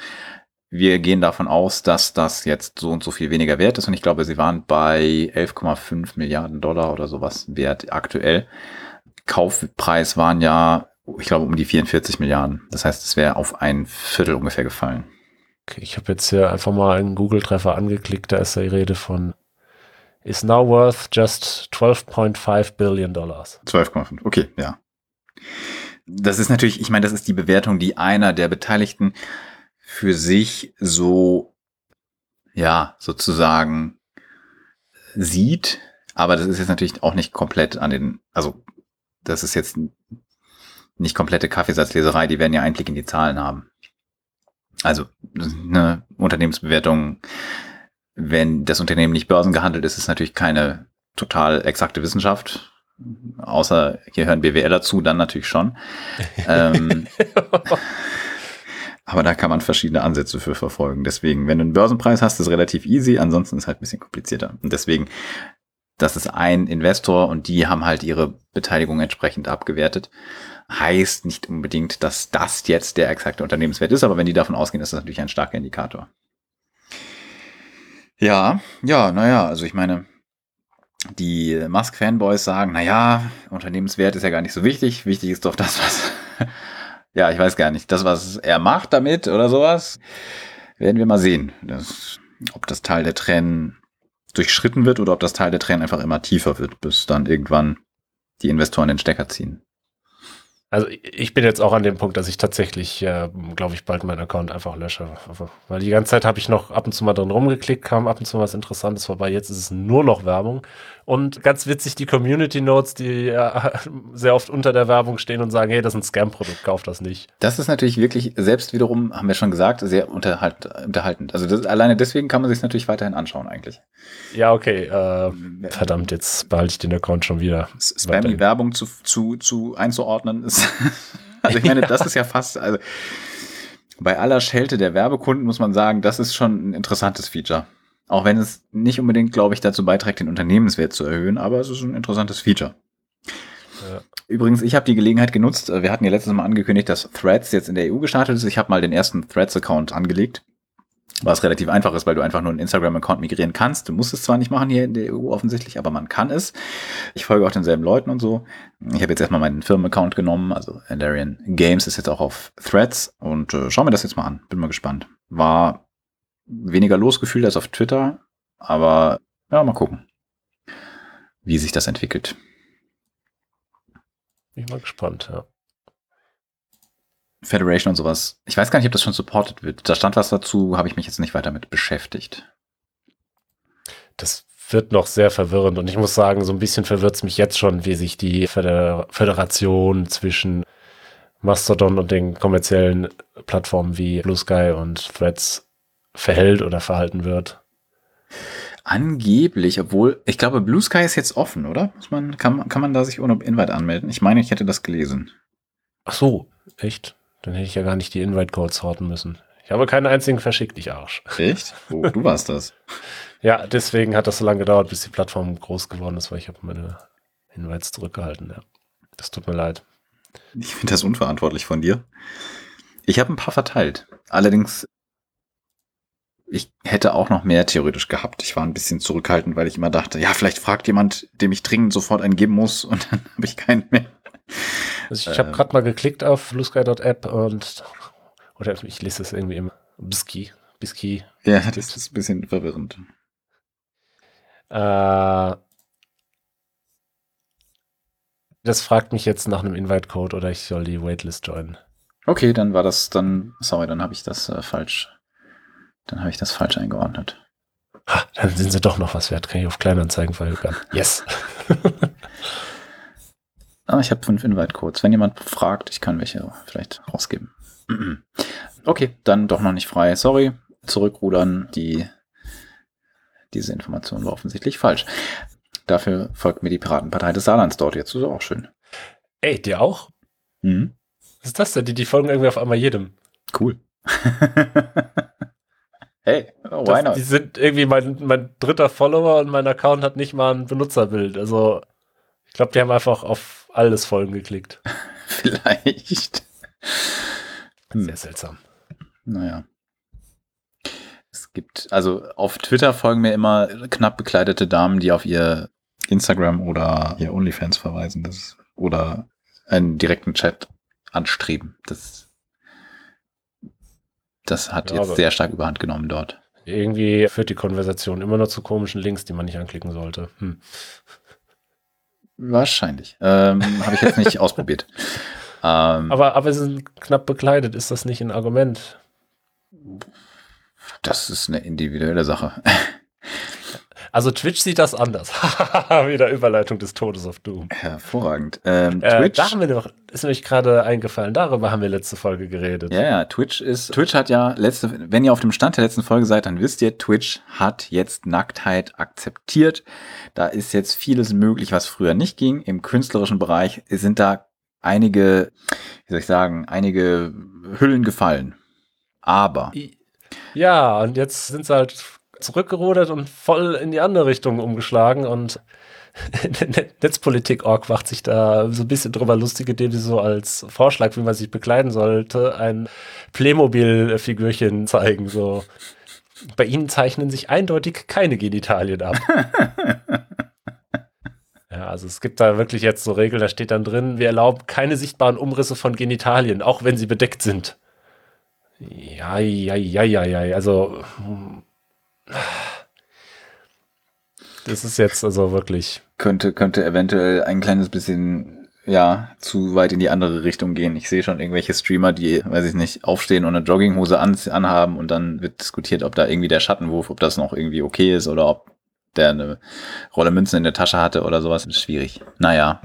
wir gehen davon aus, dass das jetzt so und so viel weniger wert ist. Und ich glaube, sie waren bei 11,5 Milliarden Dollar oder sowas wert aktuell. Kaufpreis waren ja, ich glaube, um die 44 Milliarden. Das heißt, es wäre auf ein Viertel ungefähr gefallen. Ich habe jetzt hier einfach mal einen Google-Treffer angeklickt, da ist die Rede von is now worth just 12.5 Billion Dollars. 12,5, okay, ja. Das ist natürlich, ich meine, das ist die Bewertung, die einer der Beteiligten für sich so, ja, sozusagen sieht. Aber das ist jetzt natürlich auch nicht komplett an den, also das ist jetzt nicht komplette Kaffeesatzleserei, die werden ja Einblick in die Zahlen haben. Also eine Unternehmensbewertung, wenn das Unternehmen nicht börsengehandelt ist, ist natürlich keine total exakte Wissenschaft. Außer hier hören BWL dazu, dann natürlich schon. ähm, aber da kann man verschiedene Ansätze für verfolgen. Deswegen, wenn du einen Börsenpreis hast, ist es relativ easy, ansonsten ist es halt ein bisschen komplizierter. Und deswegen, das ist ein Investor und die haben halt ihre Beteiligung entsprechend abgewertet heißt nicht unbedingt, dass das jetzt der exakte Unternehmenswert ist, aber wenn die davon ausgehen, ist das natürlich ein starker Indikator. Ja, ja, naja, also ich meine, die Musk-Fanboys sagen, naja, Unternehmenswert ist ja gar nicht so wichtig. Wichtig ist doch das, was, ja, ich weiß gar nicht, das, was er macht damit oder sowas, werden wir mal sehen. Das, ob das Teil der Tränen durchschritten wird oder ob das Teil der Tränen einfach immer tiefer wird, bis dann irgendwann die Investoren den Stecker ziehen. Also ich bin jetzt auch an dem Punkt, dass ich tatsächlich, äh, glaube ich, bald meinen Account einfach lösche. Weil die ganze Zeit habe ich noch ab und zu mal drin rumgeklickt, kam ab und zu was Interessantes vorbei. Jetzt ist es nur noch Werbung. Und ganz witzig die Community Notes, die ja, sehr oft unter der Werbung stehen und sagen, hey, das ist ein Scam-Produkt, kauf das nicht. Das ist natürlich wirklich, selbst wiederum, haben wir schon gesagt, sehr unterhalt, unterhaltend. Also das, alleine deswegen kann man sich natürlich weiterhin anschauen eigentlich. Ja, okay. Äh, verdammt, jetzt behalte ich den Account schon wieder. Spammy Werbung zu, zu, zu einzuordnen ist. also ich meine, das ist ja fast, also bei aller Schelte der Werbekunden muss man sagen, das ist schon ein interessantes Feature. Auch wenn es nicht unbedingt, glaube ich, dazu beiträgt, den Unternehmenswert zu erhöhen, aber es ist ein interessantes Feature. Ja. Übrigens, ich habe die Gelegenheit genutzt. Wir hatten ja letztes Mal angekündigt, dass Threads jetzt in der EU gestartet ist. Ich habe mal den ersten Threads-Account angelegt, was relativ einfach ist, weil du einfach nur einen Instagram-Account migrieren kannst. Du musst es zwar nicht machen hier in der EU offensichtlich, aber man kann es. Ich folge auch denselben Leuten und so. Ich habe jetzt erstmal meinen Firmenaccount genommen, also Alarian Games ist jetzt auch auf Threads und äh, schau mir das jetzt mal an. Bin mal gespannt. War weniger losgefühlt als auf Twitter, aber ja, mal gucken, wie sich das entwickelt. Bin ich mal gespannt, ja. Federation und sowas. Ich weiß gar nicht, ob das schon supported wird. Da stand was dazu, habe ich mich jetzt nicht weiter mit beschäftigt. Das wird noch sehr verwirrend und ich muss sagen, so ein bisschen verwirrt es mich jetzt schon, wie sich die Föderation zwischen Mastodon und den kommerziellen Plattformen wie Blue Sky und Threads verhält oder verhalten wird. Angeblich, obwohl, ich glaube, Blue Sky ist jetzt offen, oder? Muss man, kann, kann man da sich ohne Invite anmelden? Ich meine, ich hätte das gelesen. Ach so, echt? Dann hätte ich ja gar nicht die Invite-Codes horten müssen. Ich habe keinen einzigen verschickt, ich Arsch. Echt? Oh, du warst das. ja, deswegen hat das so lange gedauert, bis die Plattform groß geworden ist, weil ich habe meine Invites zurückgehalten. Ja. Das tut mir leid. Ich finde das unverantwortlich von dir. Ich habe ein paar verteilt. Allerdings ich hätte auch noch mehr theoretisch gehabt. Ich war ein bisschen zurückhaltend, weil ich immer dachte, ja, vielleicht fragt jemand, dem ich dringend sofort einen geben muss und dann habe ich keinen mehr. Also ich habe ähm, gerade mal geklickt auf bluesky.app und oder ich lese es irgendwie im Biski. Biski. Ja, das ist ein bisschen verwirrend. Äh, das fragt mich jetzt nach einem Invite-Code oder ich soll die Waitlist joinen. Okay, dann war das, dann, sorry, dann habe ich das äh, falsch dann habe ich das falsch eingeordnet. Ha, dann sind sie doch noch was wert. Kann ich auf Kleinanzeigen verhökern. Yes. ah, ich habe fünf Invite-Codes. Wenn jemand fragt, ich kann welche vielleicht rausgeben. okay, dann doch noch nicht frei. Sorry. Zurückrudern. Die, diese Information war offensichtlich falsch. Dafür folgt mir die Piratenpartei des Saarlands dort. Jetzt ist auch schön. Ey, dir auch? Mhm. Was ist das denn? Die, die folgen irgendwie auf einmal jedem. Cool. Hey, oh, why not? Die sind irgendwie mein, mein dritter Follower und mein Account hat nicht mal ein Benutzerbild. Also, ich glaube, die haben einfach auf alles Folgen geklickt. Vielleicht. Hm. Sehr seltsam. Naja. Es gibt, also auf Twitter folgen mir immer knapp bekleidete Damen, die auf ihr Instagram oder ihr OnlyFans verweisen. Das, oder einen direkten Chat anstreben. Das das hat jetzt sehr stark überhand genommen dort. Irgendwie führt die Konversation immer noch zu komischen Links, die man nicht anklicken sollte. Hm. Wahrscheinlich. Ähm, Habe ich jetzt nicht ausprobiert. Ähm, aber, aber sie sind knapp bekleidet. Ist das nicht ein Argument? Das ist eine individuelle Sache. Also Twitch sieht das anders. Wieder Überleitung des Todes auf Doom. Hervorragend. Ähm, äh, Twitch. Da haben wir noch, ist nämlich gerade eingefallen, darüber haben wir letzte Folge geredet. Ja, ja, Twitch ist, Twitch hat ja letzte, wenn ihr auf dem Stand der letzten Folge seid, dann wisst ihr, Twitch hat jetzt Nacktheit akzeptiert. Da ist jetzt vieles möglich, was früher nicht ging. Im künstlerischen Bereich sind da einige, wie soll ich sagen, einige Hüllen gefallen. Aber. Ja, und jetzt sind sie halt zurückgerudert und voll in die andere Richtung umgeschlagen und Netzpolitik.org macht sich da so ein bisschen drüber lustig, indem sie so als Vorschlag, wie man sich bekleiden sollte, ein Playmobil-Figürchen zeigen. So. Bei ihnen zeichnen sich eindeutig keine Genitalien ab. ja, also es gibt da wirklich jetzt so Regeln, da steht dann drin, wir erlauben keine sichtbaren Umrisse von Genitalien, auch wenn sie bedeckt sind. Ja, ja, ja, ja, ja, also das ist jetzt also wirklich. Könnte, könnte eventuell ein kleines bisschen, ja, zu weit in die andere Richtung gehen. Ich sehe schon irgendwelche Streamer, die, weiß ich nicht, aufstehen und eine Jogginghose an, anhaben und dann wird diskutiert, ob da irgendwie der Schattenwurf, ob das noch irgendwie okay ist oder ob der eine Rolle Münzen in der Tasche hatte oder sowas. Ist schwierig. Naja,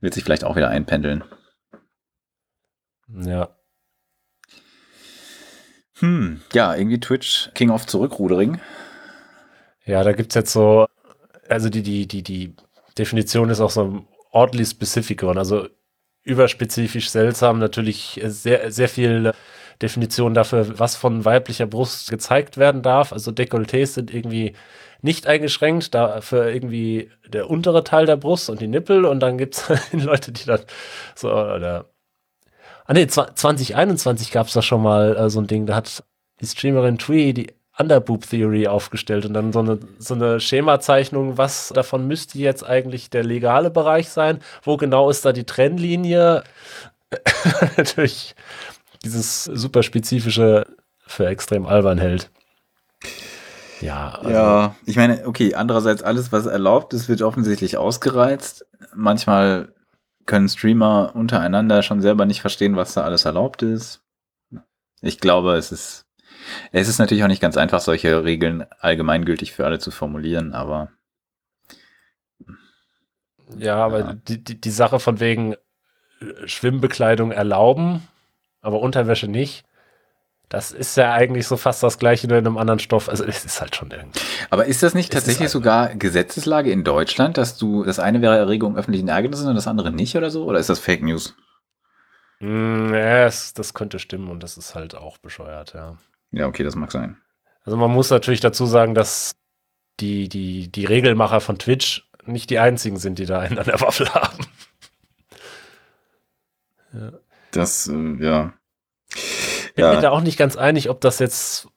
wird sich vielleicht auch wieder einpendeln. Ja. Hm, ja, irgendwie Twitch King of Zurückrudering. Ja, da gibt es jetzt so, also die, die, die, die Definition ist auch so oddly specific geworden, also überspezifisch seltsam, natürlich sehr, sehr viel Definition dafür, was von weiblicher Brust gezeigt werden darf. Also Dekolletés sind irgendwie nicht eingeschränkt, dafür irgendwie der untere Teil der Brust und die Nippel und dann gibt es Leute, die dann so, oder Ah ne, 2021 gab es da schon mal äh, so ein Ding, da hat die Streamerin Twee die Underboob Theory aufgestellt und dann so eine, so eine Schemazeichnung, was davon müsste jetzt eigentlich der legale Bereich sein, wo genau ist da die Trennlinie? Natürlich dieses super spezifische für extrem albern hält. Ja, also ja, ich meine, okay, andererseits alles, was erlaubt ist, wird offensichtlich ausgereizt. Manchmal können Streamer untereinander schon selber nicht verstehen, was da alles erlaubt ist. Ich glaube, es ist es ist natürlich auch nicht ganz einfach, solche Regeln allgemeingültig für alle zu formulieren, aber. Ja, aber ja. Die, die, die Sache von wegen äh, Schwimmbekleidung erlauben, aber Unterwäsche nicht. Das ist ja eigentlich so fast das gleiche, nur in einem anderen Stoff. Also es ist halt schon irgendwie. Aber ist das nicht tatsächlich halt sogar Gesetzeslage in Deutschland, dass du, das eine wäre Erregung öffentlichen Ärgernisses und das andere nicht oder so? Oder ist das Fake News? Mm, ja, es, das könnte stimmen und das ist halt auch bescheuert, ja. Ja, okay, das mag sein. Also man muss natürlich dazu sagen, dass die, die, die Regelmacher von Twitch nicht die einzigen sind, die da einen an der Waffel haben. ja. Das, äh, ja. Ich bin ja. mir da auch nicht ganz einig, ob das jetzt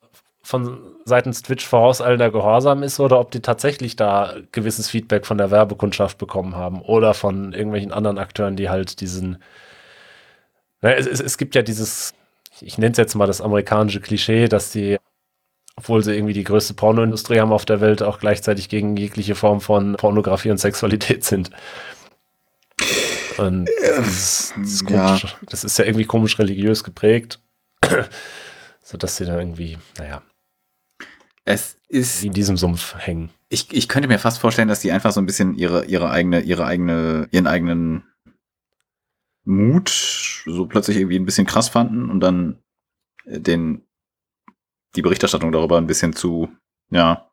von seitens Twitch vorauseilender Gehorsam ist oder ob die tatsächlich da gewisses Feedback von der Werbekundschaft bekommen haben oder von irgendwelchen anderen Akteuren, die halt diesen. Na, es, es, es gibt ja dieses ich nenne es jetzt mal das amerikanische Klischee, dass die, obwohl sie irgendwie die größte Pornoindustrie haben auf der Welt, auch gleichzeitig gegen jegliche Form von Pornografie und Sexualität sind. Und das, das, ist, komisch, ja. das ist ja irgendwie komisch religiös geprägt, sodass sie da irgendwie, naja, es ist in diesem Sumpf hängen. Ich, ich könnte mir fast vorstellen, dass die einfach so ein bisschen ihre, ihre eigene, ihre eigene, ihren eigenen Mut so plötzlich irgendwie ein bisschen krass fanden und dann äh, den, die Berichterstattung darüber ein bisschen zu, ja,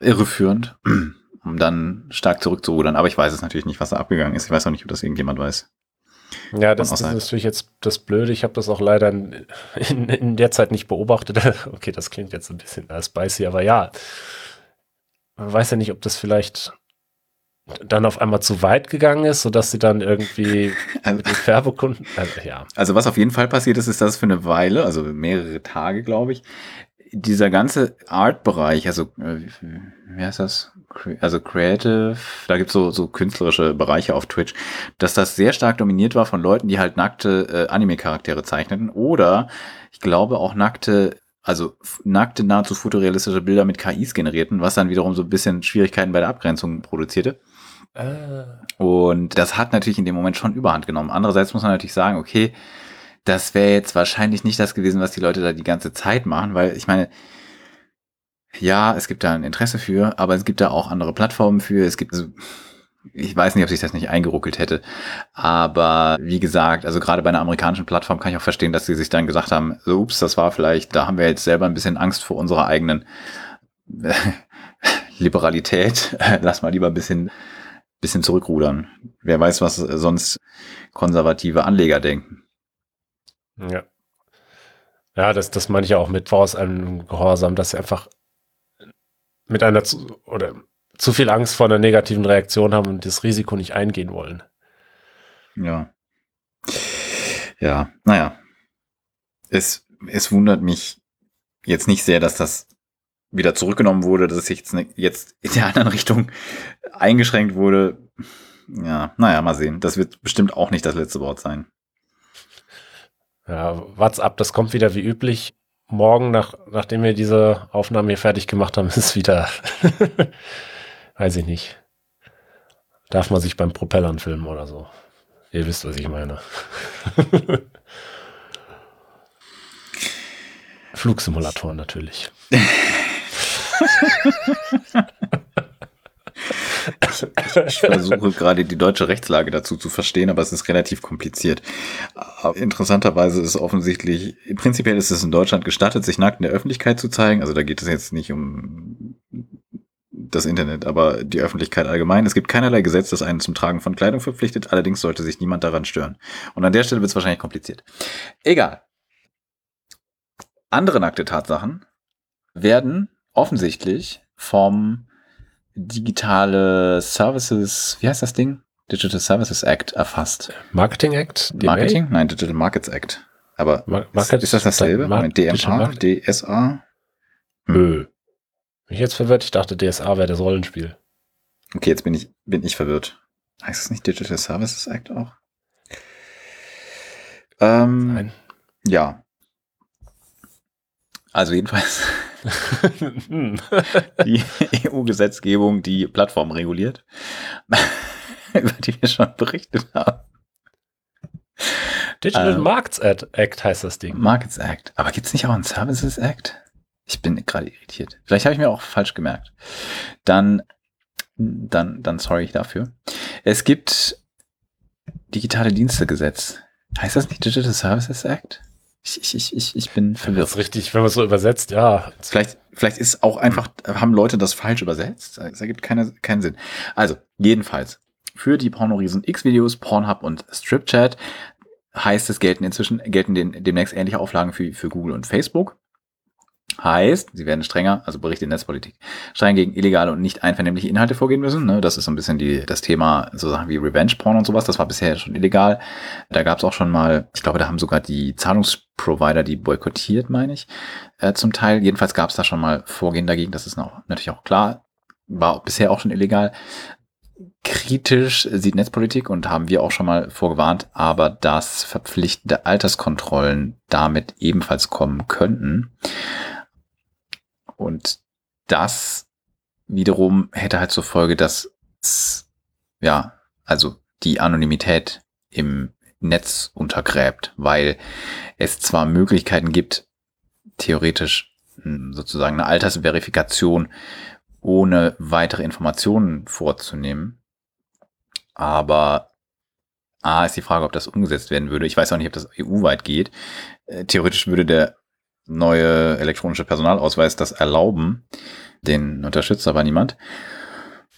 irreführend, um dann stark zurückzurudern. Aber ich weiß es natürlich nicht, was da abgegangen ist. Ich weiß auch nicht, ob das irgendjemand weiß. Ja, das, das ist natürlich jetzt das Blöde. Ich habe das auch leider in, in, in, der Zeit nicht beobachtet. Okay, das klingt jetzt ein bisschen spicy, aber ja. Man weiß ja nicht, ob das vielleicht dann auf einmal zu weit gegangen ist, sodass sie dann irgendwie also, mit den Färbekunden, also, ja. Also was auf jeden Fall passiert ist, ist, dass für eine Weile, also mehrere Tage, glaube ich, dieser ganze Art-Bereich, also äh, wie heißt das? Also Creative, da gibt's so, so künstlerische Bereiche auf Twitch, dass das sehr stark dominiert war von Leuten, die halt nackte äh, Anime-Charaktere zeichneten oder ich glaube auch nackte also nackte, nahezu fotorealistische Bilder mit KIs generierten, was dann wiederum so ein bisschen Schwierigkeiten bei der Abgrenzung produzierte. Ah. Und das hat natürlich in dem Moment schon Überhand genommen. Andererseits muss man natürlich sagen, okay, das wäre jetzt wahrscheinlich nicht das gewesen, was die Leute da die ganze Zeit machen, weil ich meine, ja, es gibt da ein Interesse für, aber es gibt da auch andere Plattformen für. Es gibt, also, ich weiß nicht, ob sich das nicht eingeruckelt hätte. Aber wie gesagt, also gerade bei einer amerikanischen Plattform kann ich auch verstehen, dass sie sich dann gesagt haben, so, ups, das war vielleicht, da haben wir jetzt selber ein bisschen Angst vor unserer eigenen Liberalität. Lass mal lieber ein bisschen bisschen zurückrudern. Wer weiß, was sonst konservative Anleger denken. Ja. Ja, das, das meine ich ja auch mit voraus einem Gehorsam, dass einfach mit einer zu, oder zu viel Angst vor einer negativen Reaktion haben und das Risiko nicht eingehen wollen. Ja. Ja, naja. Es, es wundert mich jetzt nicht sehr, dass das wieder zurückgenommen wurde, dass es jetzt, ne, jetzt in der anderen Richtung eingeschränkt wurde. Ja, naja, mal sehen. Das wird bestimmt auch nicht das letzte Wort sein. Ja, WhatsApp, das kommt wieder wie üblich. Morgen, nach, nachdem wir diese Aufnahme hier fertig gemacht haben, ist wieder, weiß ich nicht. Darf man sich beim Propellern filmen oder so? Ihr wisst, was ich meine. Flugsimulatoren natürlich. ich versuche gerade die deutsche Rechtslage dazu zu verstehen, aber es ist relativ kompliziert. Aber interessanterweise ist offensichtlich, prinzipiell ist es in Deutschland gestattet, sich nackt in der Öffentlichkeit zu zeigen. Also da geht es jetzt nicht um das Internet, aber die Öffentlichkeit allgemein. Es gibt keinerlei Gesetz, das einen zum Tragen von Kleidung verpflichtet. Allerdings sollte sich niemand daran stören. Und an der Stelle wird es wahrscheinlich kompliziert. Egal. Andere nackte Tatsachen werden offensichtlich vom Digitale Services, wie heißt das Ding? Digital Services Act erfasst. Marketing Act? DMA? Marketing? Nein, Digital Markets Act. Aber Mar Market, ist, ist, das dasselbe? Mar DMA, DSA? Hm. Bin ich jetzt verwirrt? Ich dachte, DSA wäre das Rollenspiel. Okay, jetzt bin ich, bin ich verwirrt. Heißt es nicht Digital Services Act auch? Ähm, Nein. Ja. Also jedenfalls die EU-Gesetzgebung, die Plattformen reguliert, über die wir schon berichtet haben. Digital ähm, Markets Act heißt das Ding. Markets Act. Aber gibt es nicht auch einen Services Act? Ich bin gerade irritiert. Vielleicht habe ich mir auch falsch gemerkt. Dann, dann, dann sorry dafür. Es gibt digitale Dienstegesetz. Heißt das nicht Digital Services Act? Ich, ich, ich, ich bin verwirrt. Das ist richtig, wenn man es so übersetzt, ja. Vielleicht, vielleicht ist auch einfach, haben Leute das falsch übersetzt. Das ergibt keine, keinen Sinn. Also, jedenfalls, für die Pornoriesen X-Videos, Pornhub und StripChat heißt es, gelten inzwischen, gelten den, demnächst ähnliche Auflagen für, für Google und Facebook. Heißt, sie werden strenger, also Bericht in Netzpolitik, streng gegen illegale und nicht einvernehmliche Inhalte vorgehen müssen. Ne? Das ist so ein bisschen die, das Thema, so Sachen wie Revenge-Porn und sowas. Das war bisher schon illegal. Da gab es auch schon mal, ich glaube, da haben sogar die Zahlungsprovider die boykottiert, meine ich, äh, zum Teil. Jedenfalls gab es da schon mal Vorgehen dagegen. Das ist noch, natürlich auch klar. War bisher auch schon illegal. Kritisch sieht Netzpolitik und haben wir auch schon mal vorgewarnt, aber dass verpflichtende Alterskontrollen damit ebenfalls kommen könnten. Und das wiederum hätte halt zur Folge, dass ja, also die Anonymität im Netz untergräbt, weil es zwar Möglichkeiten gibt, theoretisch hm, sozusagen eine Altersverifikation ohne weitere Informationen vorzunehmen, aber A ist die Frage, ob das umgesetzt werden würde. Ich weiß auch nicht, ob das EU-weit geht. Äh, theoretisch würde der neue elektronische Personalausweis das erlauben. Den unterstützt aber niemand.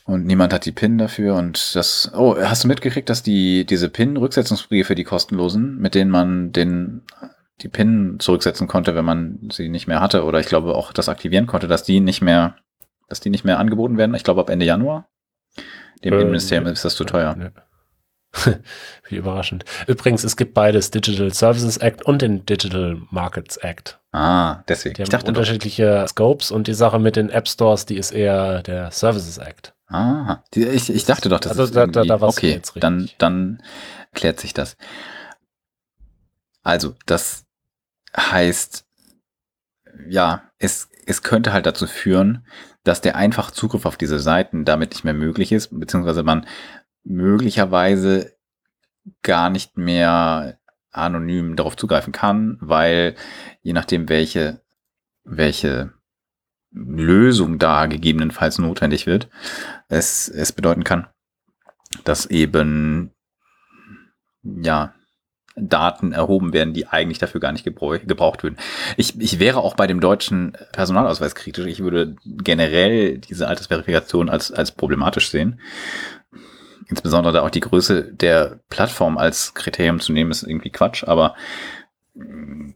Und niemand hat die PIN dafür und das. Oh, hast du mitgekriegt, dass die diese PIN-Rücksetzungsbriefe, die kostenlosen, mit denen man den die PIN zurücksetzen konnte, wenn man sie nicht mehr hatte, oder ich glaube auch das aktivieren konnte, dass die nicht mehr, dass die nicht mehr angeboten werden. Ich glaube ab Ende Januar. Dem ähm, Innenministerium ist das zu teuer. Ne. Wie überraschend. Übrigens, es gibt beides, Digital Services Act und den Digital Markets Act. Ah, deswegen. Die ich dachte unterschiedliche doch. Scopes und die Sache mit den App Stores, die ist eher der Services Act. Ah, ich, ich dachte doch, das also ist da, da, da okay, jetzt dann, dann klärt sich das. Also, das heißt, ja, es, es könnte halt dazu führen, dass der einfache Zugriff auf diese Seiten damit nicht mehr möglich ist, beziehungsweise man möglicherweise gar nicht mehr anonym darauf zugreifen kann, weil je nachdem, welche, welche Lösung da gegebenenfalls notwendig wird, es, es bedeuten kann, dass eben, ja, Daten erhoben werden, die eigentlich dafür gar nicht gebraucht würden. Ich, ich wäre auch bei dem deutschen Personalausweis kritisch. Ich würde generell diese Altersverifikation als, als problematisch sehen insbesondere da auch die Größe der Plattform als Kriterium zu nehmen, ist irgendwie Quatsch, aber mm,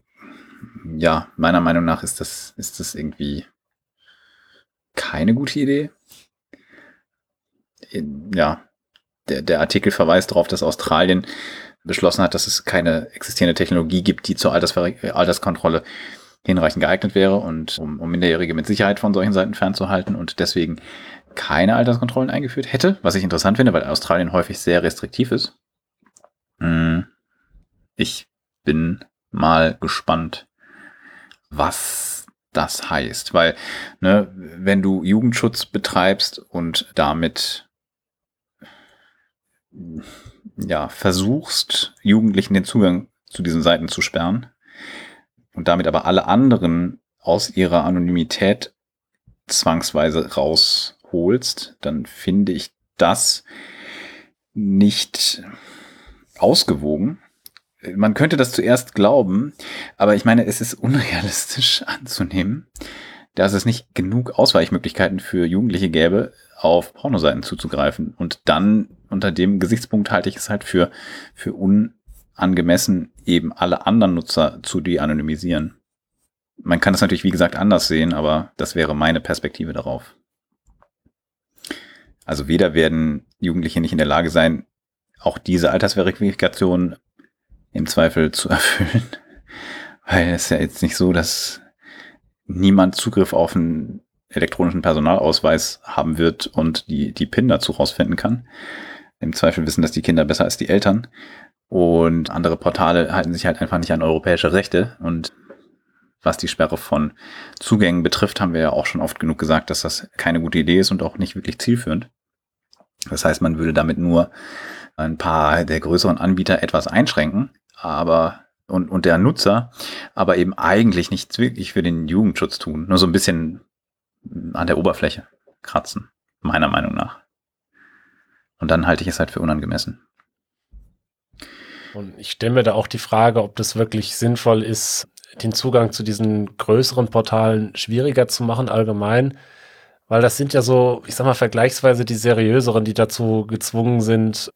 ja, meiner Meinung nach ist das, ist das irgendwie keine gute Idee. Ja, der, der Artikel verweist darauf, dass Australien beschlossen hat, dass es keine existierende Technologie gibt, die zur Altersver Alterskontrolle hinreichend geeignet wäre und um, um Minderjährige mit Sicherheit von solchen Seiten fernzuhalten und deswegen keine Alterskontrollen eingeführt hätte, was ich interessant finde, weil Australien häufig sehr restriktiv ist. Hm, ich bin mal gespannt, was das heißt, weil ne, wenn du Jugendschutz betreibst und damit ja versuchst, Jugendlichen den Zugang zu diesen Seiten zu sperren und damit aber alle anderen aus ihrer Anonymität zwangsweise raus holst, dann finde ich das nicht ausgewogen. Man könnte das zuerst glauben, aber ich meine, es ist unrealistisch anzunehmen, dass es nicht genug Ausweichmöglichkeiten für Jugendliche gäbe, auf Pornoseiten zuzugreifen. Und dann unter dem Gesichtspunkt halte ich es halt für, für unangemessen, eben alle anderen Nutzer zu de-anonymisieren. Man kann das natürlich, wie gesagt, anders sehen, aber das wäre meine Perspektive darauf. Also weder werden Jugendliche nicht in der Lage sein, auch diese Altersverifikation im Zweifel zu erfüllen, weil es ja jetzt nicht so, dass niemand Zugriff auf einen elektronischen Personalausweis haben wird und die, die PIN dazu rausfinden kann. Im Zweifel wissen das die Kinder besser als die Eltern. Und andere Portale halten sich halt einfach nicht an europäische Rechte. Und was die Sperre von Zugängen betrifft, haben wir ja auch schon oft genug gesagt, dass das keine gute Idee ist und auch nicht wirklich zielführend. Das heißt, man würde damit nur ein paar der größeren Anbieter etwas einschränken, aber und, und der Nutzer, aber eben eigentlich nichts wirklich für den Jugendschutz tun. Nur so ein bisschen an der Oberfläche kratzen, meiner Meinung nach. Und dann halte ich es halt für unangemessen. Und ich stelle mir da auch die Frage, ob das wirklich sinnvoll ist, den Zugang zu diesen größeren Portalen schwieriger zu machen allgemein, weil das sind ja so, ich sag mal, vergleichsweise die seriöseren, die dazu gezwungen sind,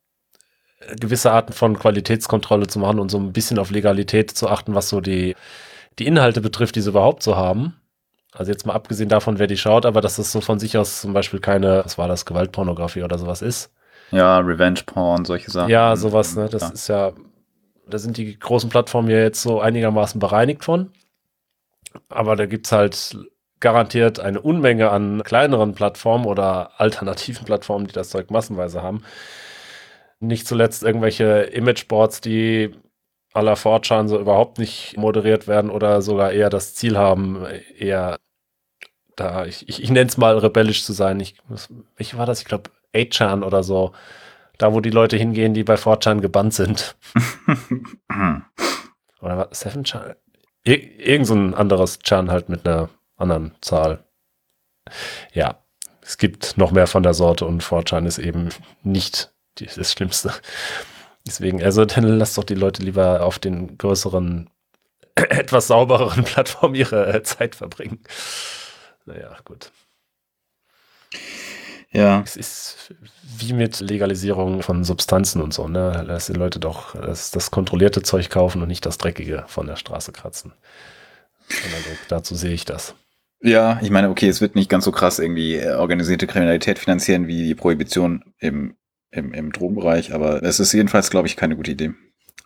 gewisse Arten von Qualitätskontrolle zu machen und so ein bisschen auf Legalität zu achten, was so die, die Inhalte betrifft, die sie überhaupt so haben. Also jetzt mal abgesehen davon, wer die schaut, aber dass das so von sich aus zum Beispiel keine, was war das, Gewaltpornografie oder sowas ist. Ja, Revenge Porn, solche Sachen. Ja, sowas, ne? Das ja. ist ja, da sind die großen Plattformen ja jetzt so einigermaßen bereinigt von. Aber da gibt es halt garantiert eine Unmenge an kleineren Plattformen oder alternativen Plattformen, die das Zeug massenweise haben, nicht zuletzt irgendwelche Imageboards, die à la Fortran so überhaupt nicht moderiert werden oder sogar eher das Ziel haben, eher da, ich, ich, ich nenne es mal rebellisch zu sein. Ich, welche war das? Ich glaube, 8chan oder so. Da, wo die Leute hingehen, die bei 4chan gebannt sind. oder was? 7chan? Ir irgend so ein anderes Chan halt mit einer anderen Zahl. Ja, es gibt noch mehr von der Sorte und 4chan ist eben nicht das Schlimmste. Deswegen, also dann lasst doch die Leute lieber auf den größeren, etwas saubereren Plattformen ihre äh, Zeit verbringen. Naja, gut. Ja. Es ist wie mit Legalisierung von Substanzen und so, ne? Lass die Leute doch das, das kontrollierte Zeug kaufen und nicht das Dreckige von der Straße kratzen. Also, dazu sehe ich das. Ja, ich meine, okay, es wird nicht ganz so krass irgendwie äh, organisierte Kriminalität finanzieren wie die Prohibition im im, im Drogenbereich, aber es ist jedenfalls, glaube ich, keine gute Idee.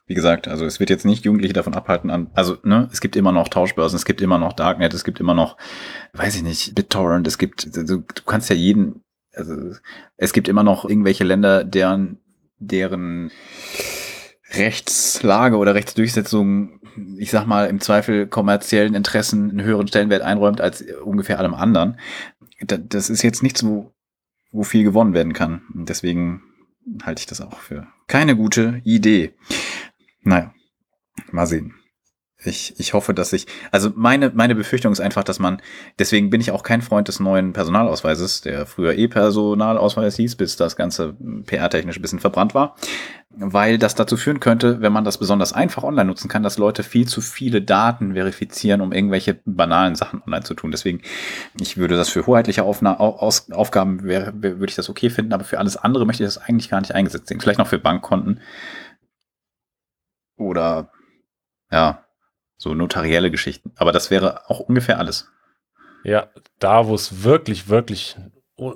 Wie gesagt, also es wird jetzt nicht Jugendliche davon abhalten an, also ne, es gibt immer noch Tauschbörsen, es gibt immer noch Darknet, es gibt immer noch, weiß ich nicht, BitTorrent, es gibt, also, du kannst ja jeden, also es gibt immer noch irgendwelche Länder, deren, deren Rechtslage oder Rechtsdurchsetzung, ich sag mal, im Zweifel kommerziellen Interessen einen höheren Stellenwert einräumt als ungefähr allem anderen. Das ist jetzt nichts, wo, wo viel gewonnen werden kann. Deswegen halte ich das auch für keine gute Idee. Naja, mal sehen. Ich, ich hoffe, dass ich, also meine, meine Befürchtung ist einfach, dass man, deswegen bin ich auch kein Freund des neuen Personalausweises, der früher E-Personalausweis hieß, bis das Ganze PR-technisch ein bisschen verbrannt war, weil das dazu führen könnte, wenn man das besonders einfach online nutzen kann, dass Leute viel zu viele Daten verifizieren, um irgendwelche banalen Sachen online zu tun. Deswegen, ich würde das für hoheitliche Aufna Aus Aufgaben wäre, würde ich das okay finden, aber für alles andere möchte ich das eigentlich gar nicht eingesetzt sehen. Vielleicht noch für Bankkonten oder ja, so notarielle Geschichten. Aber das wäre auch ungefähr alles. Ja, da, wo es wirklich, wirklich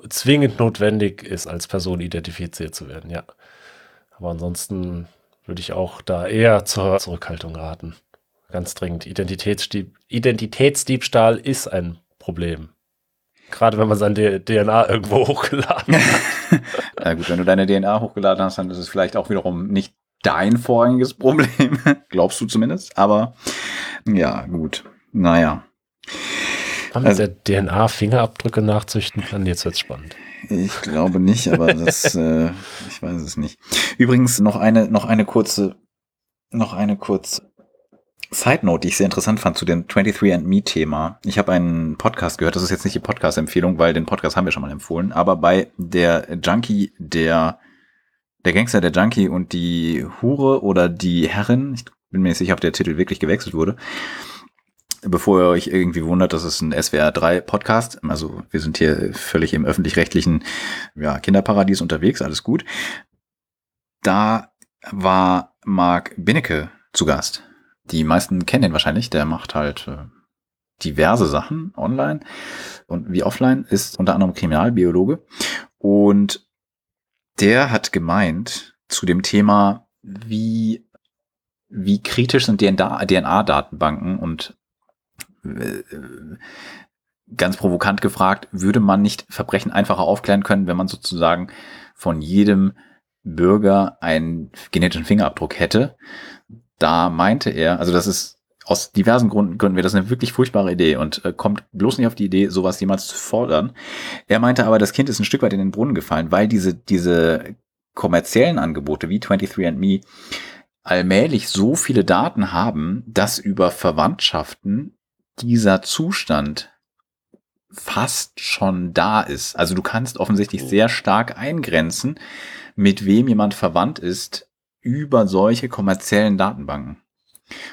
zwingend notwendig ist, als Person identifiziert zu werden, ja. Aber ansonsten würde ich auch da eher zur Zurückhaltung raten. Ganz dringend. Identitätsdieb Identitätsdiebstahl ist ein Problem. Gerade wenn man seine DNA irgendwo hochgeladen hat. Na gut, wenn du deine DNA hochgeladen hast, dann ist es vielleicht auch wiederum nicht dein vorrangiges Problem. Glaubst du zumindest. Aber ja, gut. Naja. Kann also, der DNA-Fingerabdrücke nachzüchten kann, jetzt wird's spannend. Ich glaube nicht, aber das, äh, ich weiß es nicht. Übrigens noch eine, noch eine kurze, noch eine kurze Side Note, die ich sehr interessant fand zu dem 23andMe-Thema. Ich habe einen Podcast gehört, das ist jetzt nicht die Podcast-Empfehlung, weil den Podcast haben wir schon mal empfohlen, aber bei der Junkie, der, der Gangster, der Junkie und die Hure oder die Herrin, ich bin mir nicht sicher, ob der Titel wirklich gewechselt wurde, bevor ihr euch irgendwie wundert, das ist ein SWR 3 Podcast. Also wir sind hier völlig im öffentlich-rechtlichen ja, Kinderparadies unterwegs, alles gut. Da war Marc Binnecke zu Gast. Die meisten kennen ihn wahrscheinlich, der macht halt äh, diverse Sachen online und wie offline, ist unter anderem Kriminalbiologe. Und der hat gemeint zu dem Thema, wie, wie kritisch sind DNA-Datenbanken und äh, ganz provokant gefragt, würde man nicht Verbrechen einfacher aufklären können, wenn man sozusagen von jedem Bürger einen genetischen Fingerabdruck hätte? Da meinte er, also das ist aus diversen Gründen, Gründen wäre das eine wirklich furchtbare Idee und äh, kommt bloß nicht auf die Idee, sowas jemals zu fordern. Er meinte aber, das Kind ist ein Stück weit in den Brunnen gefallen, weil diese, diese kommerziellen Angebote wie 23andMe allmählich so viele Daten haben, dass über Verwandtschaften dieser Zustand fast schon da ist. Also du kannst offensichtlich oh. sehr stark eingrenzen, mit wem jemand verwandt ist über solche kommerziellen Datenbanken.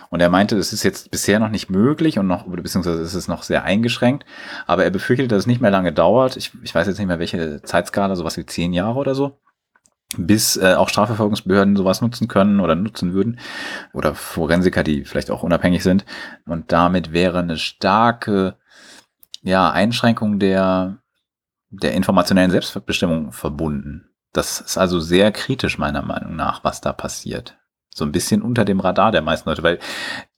Und er meinte, das ist jetzt bisher noch nicht möglich und noch, beziehungsweise ist es noch sehr eingeschränkt, aber er befürchtet, dass es nicht mehr lange dauert. Ich, ich weiß jetzt nicht mehr, welche Zeitskala, sowas wie zehn Jahre oder so, bis äh, auch Strafverfolgungsbehörden sowas nutzen können oder nutzen würden oder Forensiker, die vielleicht auch unabhängig sind. Und damit wäre eine starke ja, Einschränkung der, der informationellen Selbstbestimmung verbunden. Das ist also sehr kritisch meiner Meinung nach, was da passiert. So ein bisschen unter dem Radar der meisten Leute, weil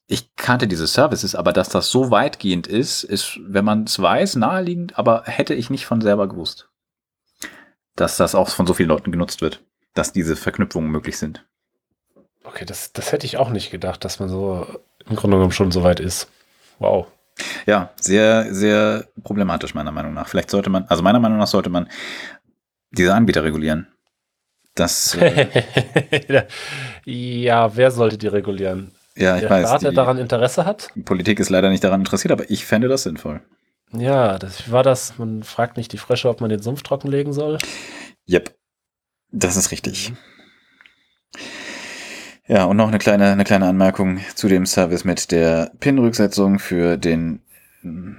ich kannte diese Services, aber dass das so weitgehend ist, ist, wenn man es weiß, naheliegend, aber hätte ich nicht von selber gewusst dass das auch von so vielen Leuten genutzt wird, dass diese Verknüpfungen möglich sind. Okay, das, das hätte ich auch nicht gedacht, dass man so im Grunde genommen schon so weit ist. Wow. Ja, sehr, sehr problematisch meiner Meinung nach. Vielleicht sollte man, also meiner Meinung nach sollte man diese Anbieter regulieren. Das. Äh, ja, wer sollte die regulieren? Ja, ich der weiß. Staat, der daran Interesse hat? Politik ist leider nicht daran interessiert, aber ich fände das sinnvoll. Ja, das war das. Man fragt nicht die Frösche, ob man den Sumpf trockenlegen soll. Yep. Das ist richtig. Ja, und noch eine kleine, eine kleine Anmerkung zu dem Service mit der PIN-Rücksetzung für den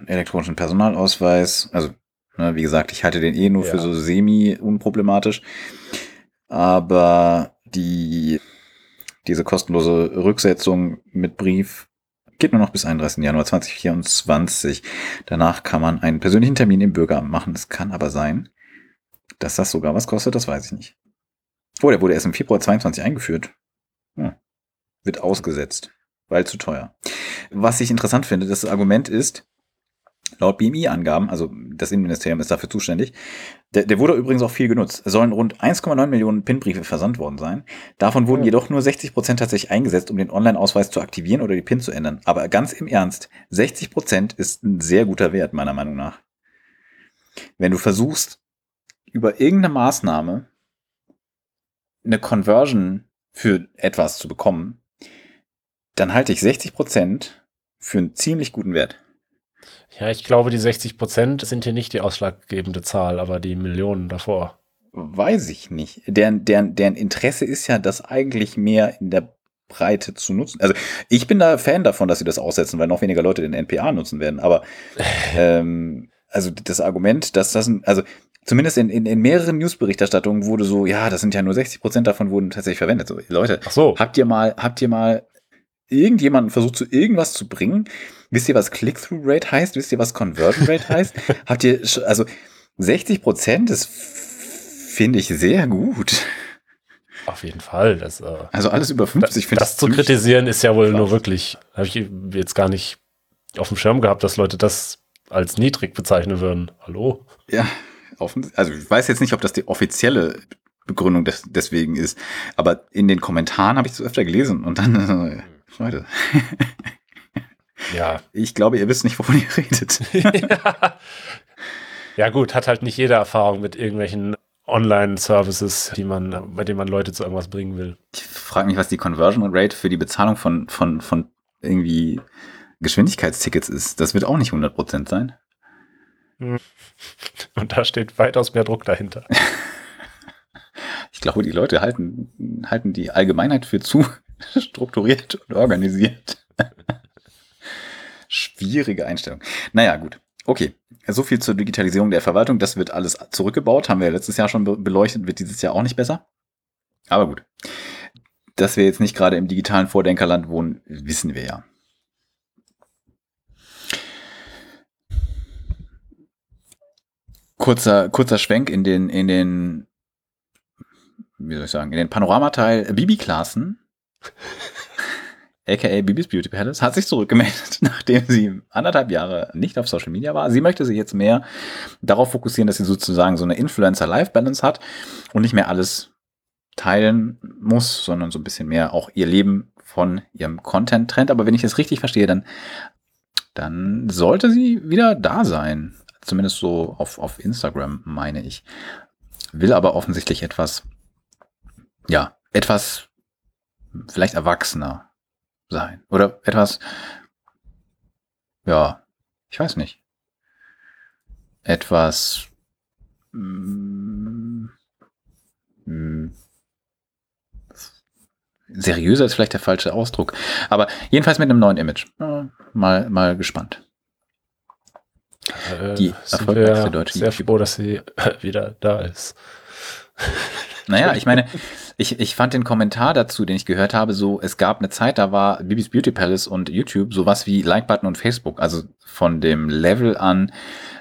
elektronischen Personalausweis. Also, ne, wie gesagt, ich halte den eh nur ja. für so semi-unproblematisch. Aber die, diese kostenlose Rücksetzung mit Brief Geht nur noch bis 31. Januar 2024. Danach kann man einen persönlichen Termin im Bürgeramt machen. Es kann aber sein, dass das sogar was kostet, das weiß ich nicht. Oh, der wurde erst im Februar 22 eingeführt. Hm. Wird ausgesetzt, weil zu teuer. Was ich interessant finde, das Argument ist, Laut BMI-Angaben, also das Innenministerium ist dafür zuständig, der, der wurde übrigens auch viel genutzt. Es sollen rund 1,9 Millionen PIN-Briefe versandt worden sein. Davon wurden ja. jedoch nur 60 Prozent tatsächlich eingesetzt, um den Online-Ausweis zu aktivieren oder die PIN zu ändern. Aber ganz im Ernst, 60 Prozent ist ein sehr guter Wert, meiner Meinung nach. Wenn du versuchst, über irgendeine Maßnahme eine Conversion für etwas zu bekommen, dann halte ich 60 Prozent für einen ziemlich guten Wert. Ja, ich glaube, die 60 Prozent sind hier nicht die ausschlaggebende Zahl, aber die Millionen davor. Weiß ich nicht. Deren, deren, deren Interesse ist ja, das eigentlich mehr in der Breite zu nutzen. Also ich bin da Fan davon, dass sie das aussetzen, weil noch weniger Leute den NPA nutzen werden. Aber ähm, also das Argument, dass das, also zumindest in, in, in mehreren Newsberichterstattungen wurde so, ja, das sind ja nur 60 Prozent davon wurden tatsächlich verwendet. So, Leute, Ach so. habt ihr mal, habt ihr mal irgendjemanden versucht zu irgendwas zu bringen. Wisst ihr, was Click-Through-Rate heißt? Wisst ihr, was Conversion Rate heißt? Habt ihr, also 60 Prozent, das finde ich sehr gut. Auf jeden Fall. Das, äh, also alles über 50 finde ich. Das zu kritisieren ist ja wohl krass. nur wirklich, habe ich jetzt gar nicht auf dem Schirm gehabt, dass Leute das als niedrig bezeichnen würden. Hallo? Ja, also ich weiß jetzt nicht, ob das die offizielle Begründung des, deswegen ist, aber in den Kommentaren habe ich es öfter gelesen und dann, äh, Leute. ja. Ich glaube, ihr wisst nicht, wovon ihr redet. ja. ja, gut, hat halt nicht jede Erfahrung mit irgendwelchen Online-Services, die man, bei denen man Leute zu irgendwas bringen will. Ich frage mich, was die Conversion Rate für die Bezahlung von, von, von irgendwie Geschwindigkeitstickets ist. Das wird auch nicht 100% sein. Und da steht weitaus mehr Druck dahinter. ich glaube, die Leute halten, halten die Allgemeinheit für zu strukturiert und organisiert. Schwierige Einstellung. Naja, gut. Okay, so viel zur Digitalisierung der Verwaltung. Das wird alles zurückgebaut. Haben wir letztes Jahr schon beleuchtet, wird dieses Jahr auch nicht besser. Aber gut. Dass wir jetzt nicht gerade im digitalen Vordenkerland wohnen, wissen wir ja. Kurzer, kurzer Schwenk in den, in den, wie soll ich sagen, in den Panoramateil Bibi-Klassen aka Bibis Beauty Palace, hat sich zurückgemeldet, nachdem sie anderthalb Jahre nicht auf Social Media war. Sie möchte sich jetzt mehr darauf fokussieren, dass sie sozusagen so eine Influencer-Life-Balance hat und nicht mehr alles teilen muss, sondern so ein bisschen mehr auch ihr Leben von ihrem Content trennt. Aber wenn ich das richtig verstehe, dann, dann sollte sie wieder da sein. Zumindest so auf, auf Instagram, meine ich. Will aber offensichtlich etwas, ja, etwas vielleicht erwachsener sein. Oder etwas, ja, ich weiß nicht. Etwas, mm, mm, seriöser ist vielleicht der falsche Ausdruck. Aber jedenfalls mit einem neuen Image. Mal, mal gespannt. Äh, die erfolgreichste deutsche Sehr froh, dass sie wieder da ist. Naja, ich meine, ich, ich fand den Kommentar dazu, den ich gehört habe, so, es gab eine Zeit, da war Bibis Beauty Palace und YouTube sowas wie Like-Button und Facebook. Also von dem Level an,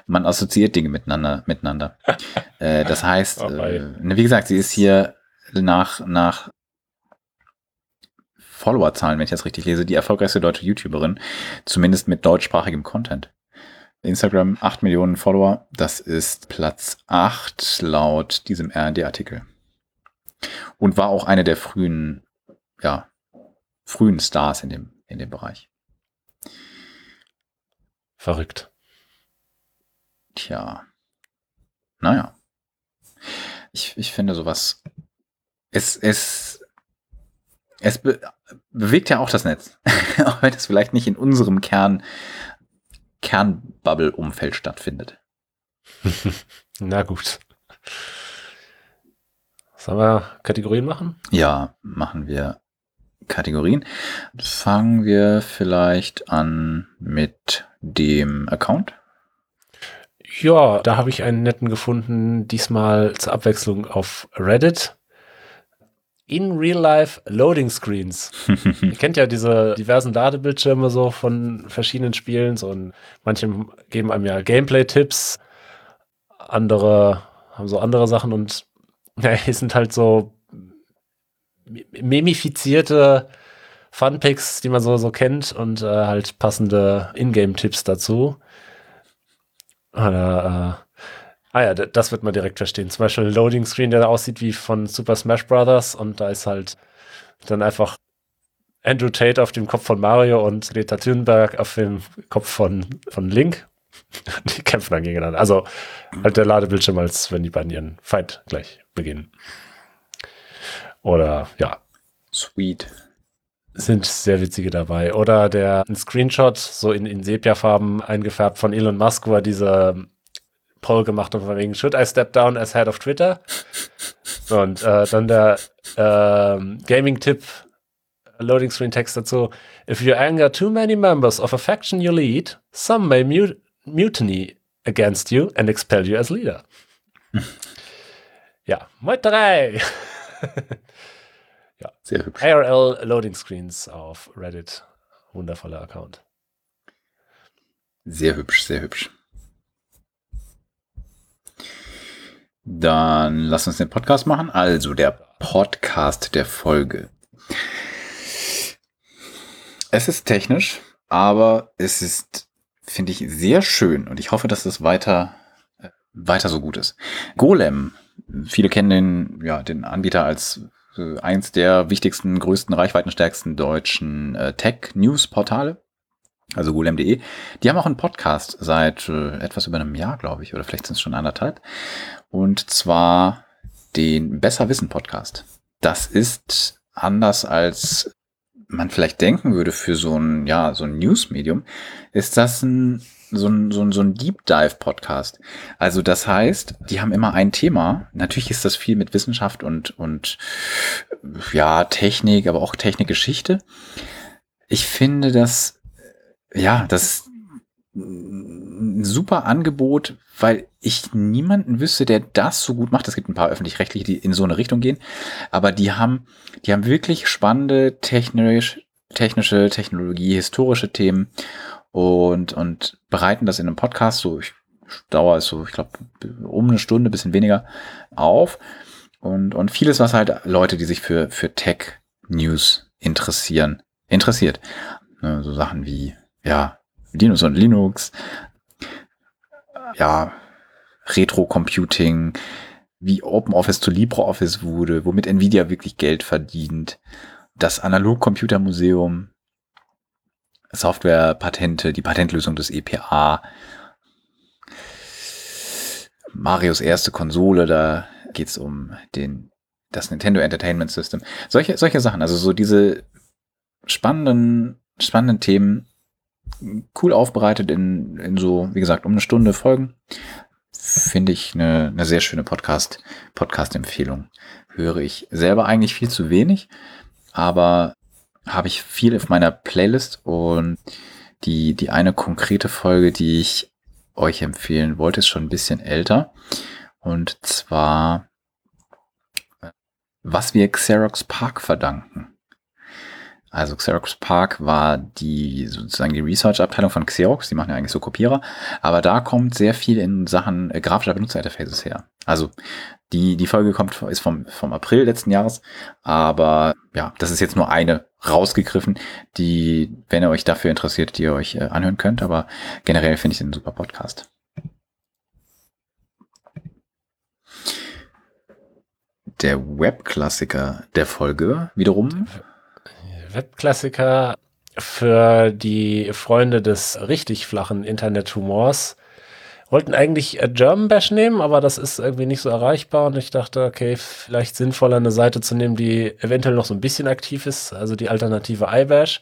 man assoziiert Dinge miteinander. miteinander. äh, das heißt, oh, äh, ne, wie gesagt, sie ist hier nach, nach Followerzahlen, wenn ich das richtig lese, die erfolgreichste deutsche YouTuberin, zumindest mit deutschsprachigem Content. Instagram 8 Millionen Follower, das ist Platz 8 laut diesem RD-Artikel. Und war auch eine der frühen, ja, frühen Stars in dem, in dem Bereich. Verrückt. Tja. Naja. Ich, ich finde sowas. Es, es, es be bewegt ja auch das Netz. auch wenn es vielleicht nicht in unserem Kern, Kernbubble-Umfeld stattfindet. Na gut. Sollen wir Kategorien machen? Ja, machen wir Kategorien. Fangen wir vielleicht an mit dem Account. Ja, da habe ich einen netten gefunden, diesmal zur Abwechslung auf Reddit. In Real Life Loading Screens. Ihr kennt ja diese diversen Ladebildschirme so von verschiedenen Spielen. So und manche geben einem ja Gameplay-Tipps, andere haben so andere Sachen und ja, es sind halt so memifizierte Funpicks, die man so, so kennt und äh, halt passende Ingame-Tipps dazu. Oder, äh, ah ja, das wird man direkt verstehen. Zum Beispiel ein Loading Screen, der aussieht wie von Super Smash Brothers und da ist halt dann einfach Andrew Tate auf dem Kopf von Mario und Greta Thunberg auf dem Kopf von, von Link. Die kämpfen dann gegeneinander. Also halt der Ladebildschirm, als wenn die beiden ihren Fight gleich beginnen. Oder ja. Sweet. Sind sehr witzige dabei. Oder der ein Screenshot, so in, in Sepia-Farben eingefärbt von Elon Musk, wo er diese Poll gemacht hat, von wegen, should I step down as head of Twitter? Und äh, dann der äh, Gaming-Tipp, Loading Screen Text dazu. If you anger too many members of a faction you lead, some may mut mutiny against you and expel you as leader. Ja, 3. ja. Sehr hübsch. ARL Loading Screens auf Reddit. Wundervoller Account. Sehr hübsch, sehr hübsch. Dann lass uns den Podcast machen. Also der Podcast der Folge. Es ist technisch, aber es ist, finde ich, sehr schön und ich hoffe, dass es weiter, äh, weiter so gut ist. Golem Viele kennen den, ja, den Anbieter als äh, eins der wichtigsten, größten, reichweitenstärksten deutschen äh, Tech-News-Portale. Also golem.de. Die haben auch einen Podcast seit äh, etwas über einem Jahr, glaube ich, oder vielleicht sind es schon anderthalb. Und zwar den Besser Wissen Podcast. Das ist anders als man vielleicht denken würde für so ein, ja, so ein News-Medium, ist das ein, so ein, so ein, so ein Deep Dive Podcast. Also das heißt, die haben immer ein Thema. Natürlich ist das viel mit Wissenschaft und, und, ja, Technik, aber auch Technikgeschichte. Ich finde das, ja, das ein super Angebot, weil ich niemanden wüsste, der das so gut macht. Es gibt ein paar öffentlich-rechtliche, die in so eine Richtung gehen, aber die haben, die haben wirklich spannende technisch, technische Technologie, historische Themen und, und bereiten das in einem Podcast, so ich, Dauer ist so, ich glaube, um eine Stunde, bisschen weniger auf. Und, und vieles, was halt Leute, die sich für, für Tech-News interessieren, interessiert. Ne, so Sachen wie, ja, Linux und Linux, ja, Retro-Computing, wie OpenOffice zu LibreOffice wurde, womit Nvidia wirklich Geld verdient, das Analog-Computer-Museum, Software-Patente, die Patentlösung des EPA, Marios erste Konsole, da geht's um den, das Nintendo Entertainment System. Solche, solche Sachen, also so diese spannenden, spannenden Themen, cool aufbereitet in, in so, wie gesagt, um eine Stunde Folgen. Finde ich eine, eine sehr schöne Podcast, Podcast-Empfehlung. Höre ich selber eigentlich viel zu wenig, aber habe ich viel auf meiner Playlist und die, die eine konkrete Folge, die ich euch empfehlen wollte, ist schon ein bisschen älter. Und zwar, was wir Xerox Park verdanken. Also Xerox Park war die sozusagen die Research-Abteilung von Xerox, die machen ja eigentlich so Kopierer, aber da kommt sehr viel in Sachen äh, grafischer Benutzerinterfaces her. Also die, die Folge kommt, ist vom, vom April letzten Jahres, aber ja, das ist jetzt nur eine rausgegriffen, die, wenn ihr euch dafür interessiert, die ihr euch äh, anhören könnt, aber generell finde ich den super Podcast. Der Webklassiker der Folge wiederum Webklassiker für die Freunde des richtig flachen Internethumors. Wollten eigentlich German Bash nehmen, aber das ist irgendwie nicht so erreichbar und ich dachte, okay, vielleicht sinnvoller eine Seite zu nehmen, die eventuell noch so ein bisschen aktiv ist, also die Alternative iBash.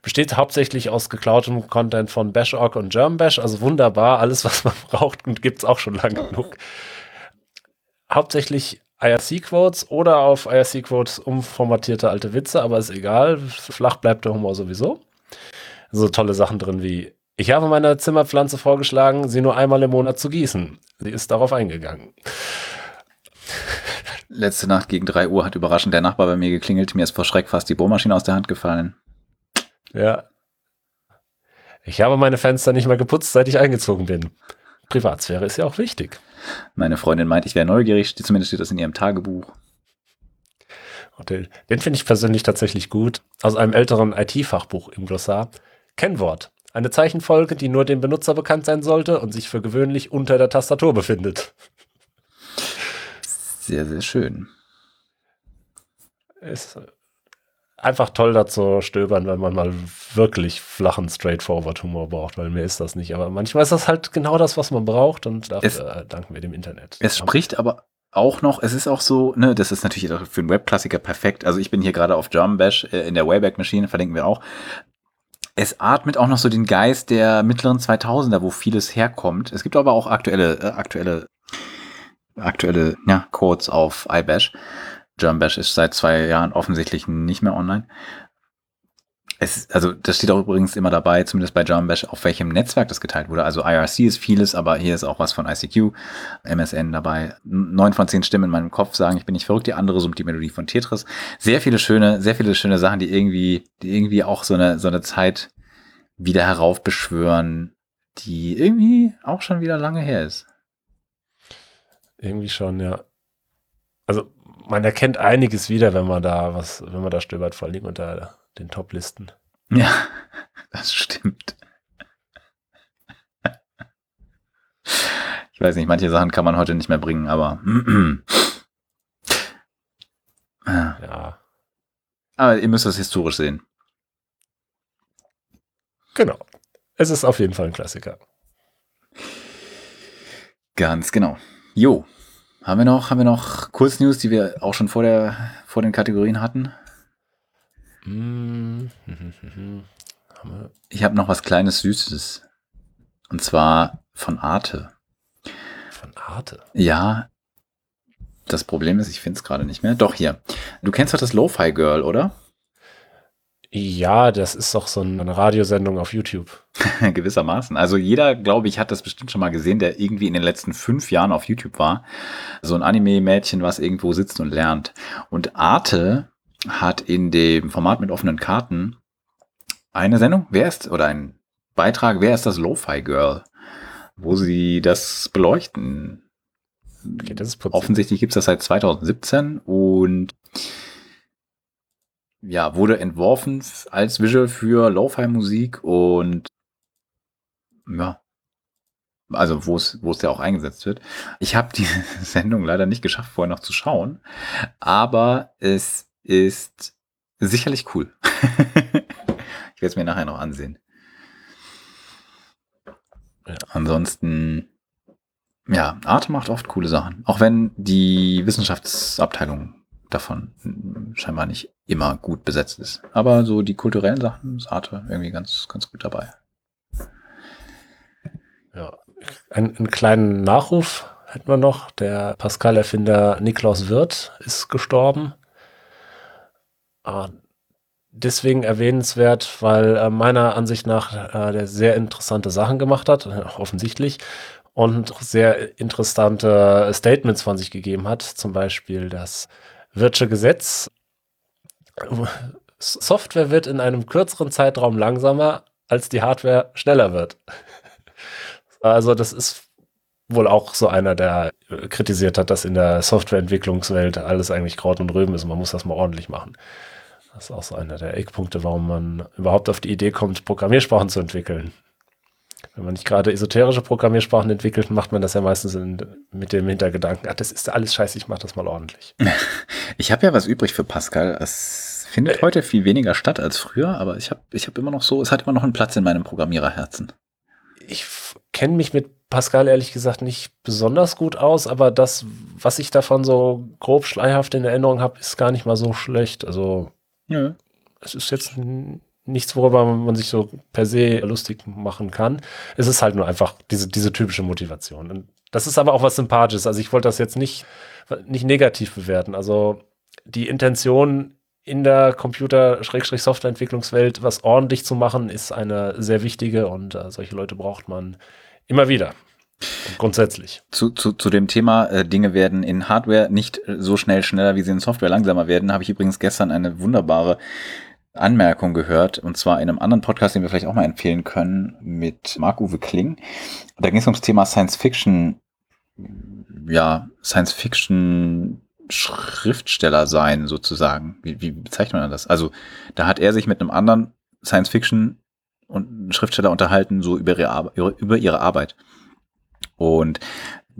Besteht hauptsächlich aus geklautem Content von Bash.org und German Bash, also wunderbar, alles, was man braucht und gibt es auch schon lang genug. Hauptsächlich IRC-Quotes oder auf IRC-Quotes umformatierte alte Witze, aber ist egal. Flach bleibt der Humor sowieso. So tolle Sachen drin wie, ich habe meiner Zimmerpflanze vorgeschlagen, sie nur einmal im Monat zu gießen. Sie ist darauf eingegangen. Letzte Nacht gegen drei Uhr hat überraschend der Nachbar bei mir geklingelt. Mir ist vor Schreck fast die Bohrmaschine aus der Hand gefallen. Ja. Ich habe meine Fenster nicht mehr geputzt, seit ich eingezogen bin. Privatsphäre ist ja auch wichtig. Meine Freundin meint, ich wäre neugierig, zumindest steht das in ihrem Tagebuch. Den, den finde ich persönlich tatsächlich gut. Aus einem älteren IT-Fachbuch im Glossar. Kennwort. Eine Zeichenfolge, die nur dem Benutzer bekannt sein sollte und sich für gewöhnlich unter der Tastatur befindet. Sehr, sehr schön. Ist einfach toll dazu stöbern, wenn man mal wirklich flachen Straightforward-Humor braucht, weil mir ist das nicht. Aber manchmal ist das halt genau das, was man braucht und dafür es, äh, danken wir dem Internet. Es spricht aber auch noch, es ist auch so, ne, das ist natürlich für einen Webklassiker perfekt. Also ich bin hier gerade auf Drum Bash äh, in der Wayback Machine, verlinken wir auch. Es atmet auch noch so den Geist der mittleren 2000er, wo vieles herkommt. Es gibt aber auch aktuelle, äh, aktuelle, aktuelle, ja, Codes auf iBash. German Bash ist seit zwei Jahren offensichtlich nicht mehr online. Es, also das steht auch übrigens immer dabei, zumindest bei German Bash, auf welchem Netzwerk das geteilt wurde. Also IRC ist vieles, aber hier ist auch was von ICQ, MSN dabei. Neun von zehn Stimmen in meinem Kopf sagen, ich bin nicht verrückt. Die andere summt die Melodie von Tetris. Sehr viele schöne, sehr viele schöne Sachen, die irgendwie, die irgendwie auch so eine, so eine Zeit wieder heraufbeschwören, die irgendwie auch schon wieder lange her ist. Irgendwie schon, ja. Also man erkennt einiges wieder, wenn man da was, wenn man da stöbert, vor allem unter den Top-Listen. Ja, das stimmt. Ich weiß nicht, manche Sachen kann man heute nicht mehr bringen, aber ja. Aber ihr müsst das historisch sehen. Genau. Es ist auf jeden Fall ein Klassiker. Ganz genau. Jo, haben wir noch, haben wir noch Kurznews, die wir auch schon vor der, vor den Kategorien hatten? Mm. Ich habe noch was kleines Süßes. Und zwar von Arte. Von Arte? Ja. Das Problem ist, ich finde es gerade nicht mehr. Doch hier. Du kennst doch das Lo-Fi Girl, oder? Ja, das ist doch so eine Radiosendung auf YouTube. Gewissermaßen. Also jeder, glaube ich, hat das bestimmt schon mal gesehen, der irgendwie in den letzten fünf Jahren auf YouTube war. So ein Anime-Mädchen, was irgendwo sitzt und lernt. Und Arte hat in dem Format mit offenen Karten eine Sendung, wer ist, oder ein Beitrag, wer ist das Lo-Fi Girl? Wo sie das beleuchten. Okay, das ist Offensichtlich gibt es das seit 2017 und ja, wurde entworfen als Visual für Lo-Fi-Musik und ja, also wo es wo es ja auch eingesetzt wird. Ich habe die Sendung leider nicht geschafft, vorher noch zu schauen, aber es ist sicherlich cool. ich werde es mir nachher noch ansehen. Ja. Ansonsten, ja, Arte macht oft coole Sachen, auch wenn die Wissenschaftsabteilung davon scheinbar nicht immer gut besetzt ist. Aber so die kulturellen Sachen ist irgendwie ganz, ganz gut dabei. Ja, Ein, einen kleinen Nachruf hätten wir noch. Der Pascal-Erfinder Niklaus Wirth ist gestorben. Ah, deswegen erwähnenswert, weil äh, meiner Ansicht nach äh, der sehr interessante Sachen gemacht hat, äh, offensichtlich, und sehr interessante Statements von sich gegeben hat. Zum Beispiel das Wirtsche Gesetz. Software wird in einem kürzeren Zeitraum langsamer, als die Hardware schneller wird. Also das ist wohl auch so einer, der kritisiert hat, dass in der Softwareentwicklungswelt alles eigentlich Kraut und Rüben ist. Man muss das mal ordentlich machen. Das ist auch so einer der Eckpunkte, warum man überhaupt auf die Idee kommt, Programmiersprachen zu entwickeln. Wenn man nicht gerade esoterische Programmiersprachen entwickelt, macht man das ja meistens in, mit dem Hintergedanken, ach, das ist alles scheiße, ich mache das mal ordentlich. Ich habe ja was übrig für Pascal. Es findet äh, heute viel weniger statt als früher, aber ich habe ich hab immer noch so, es hat immer noch einen Platz in meinem Programmiererherzen. Ich kenne mich mit Pascal ehrlich gesagt nicht besonders gut aus, aber das, was ich davon so grob schleierhaft in Erinnerung habe, ist gar nicht mal so schlecht. Also ja. es ist jetzt nichts, worüber man sich so per se lustig machen kann. Es ist halt nur einfach diese, diese typische Motivation. Und das ist aber auch was Sympathisches. Also ich wollte das jetzt nicht, nicht negativ bewerten. Also die Intention in der Computer-Softwareentwicklungswelt was ordentlich zu machen, ist eine sehr wichtige und äh, solche Leute braucht man immer wieder. Grundsätzlich. Zu, zu, zu dem Thema, äh, Dinge werden in Hardware nicht so schnell schneller, wie sie in Software langsamer werden, habe ich übrigens gestern eine wunderbare Anmerkung gehört, und zwar in einem anderen Podcast, den wir vielleicht auch mal empfehlen können, mit Marc-Uwe Kling. Da ging es ums Thema Science Fiction, ja, Science Fiction Schriftsteller sein, sozusagen. Wie, wie bezeichnet man das? Also, da hat er sich mit einem anderen Science Fiction und Schriftsteller unterhalten, so über ihre, über ihre Arbeit. Und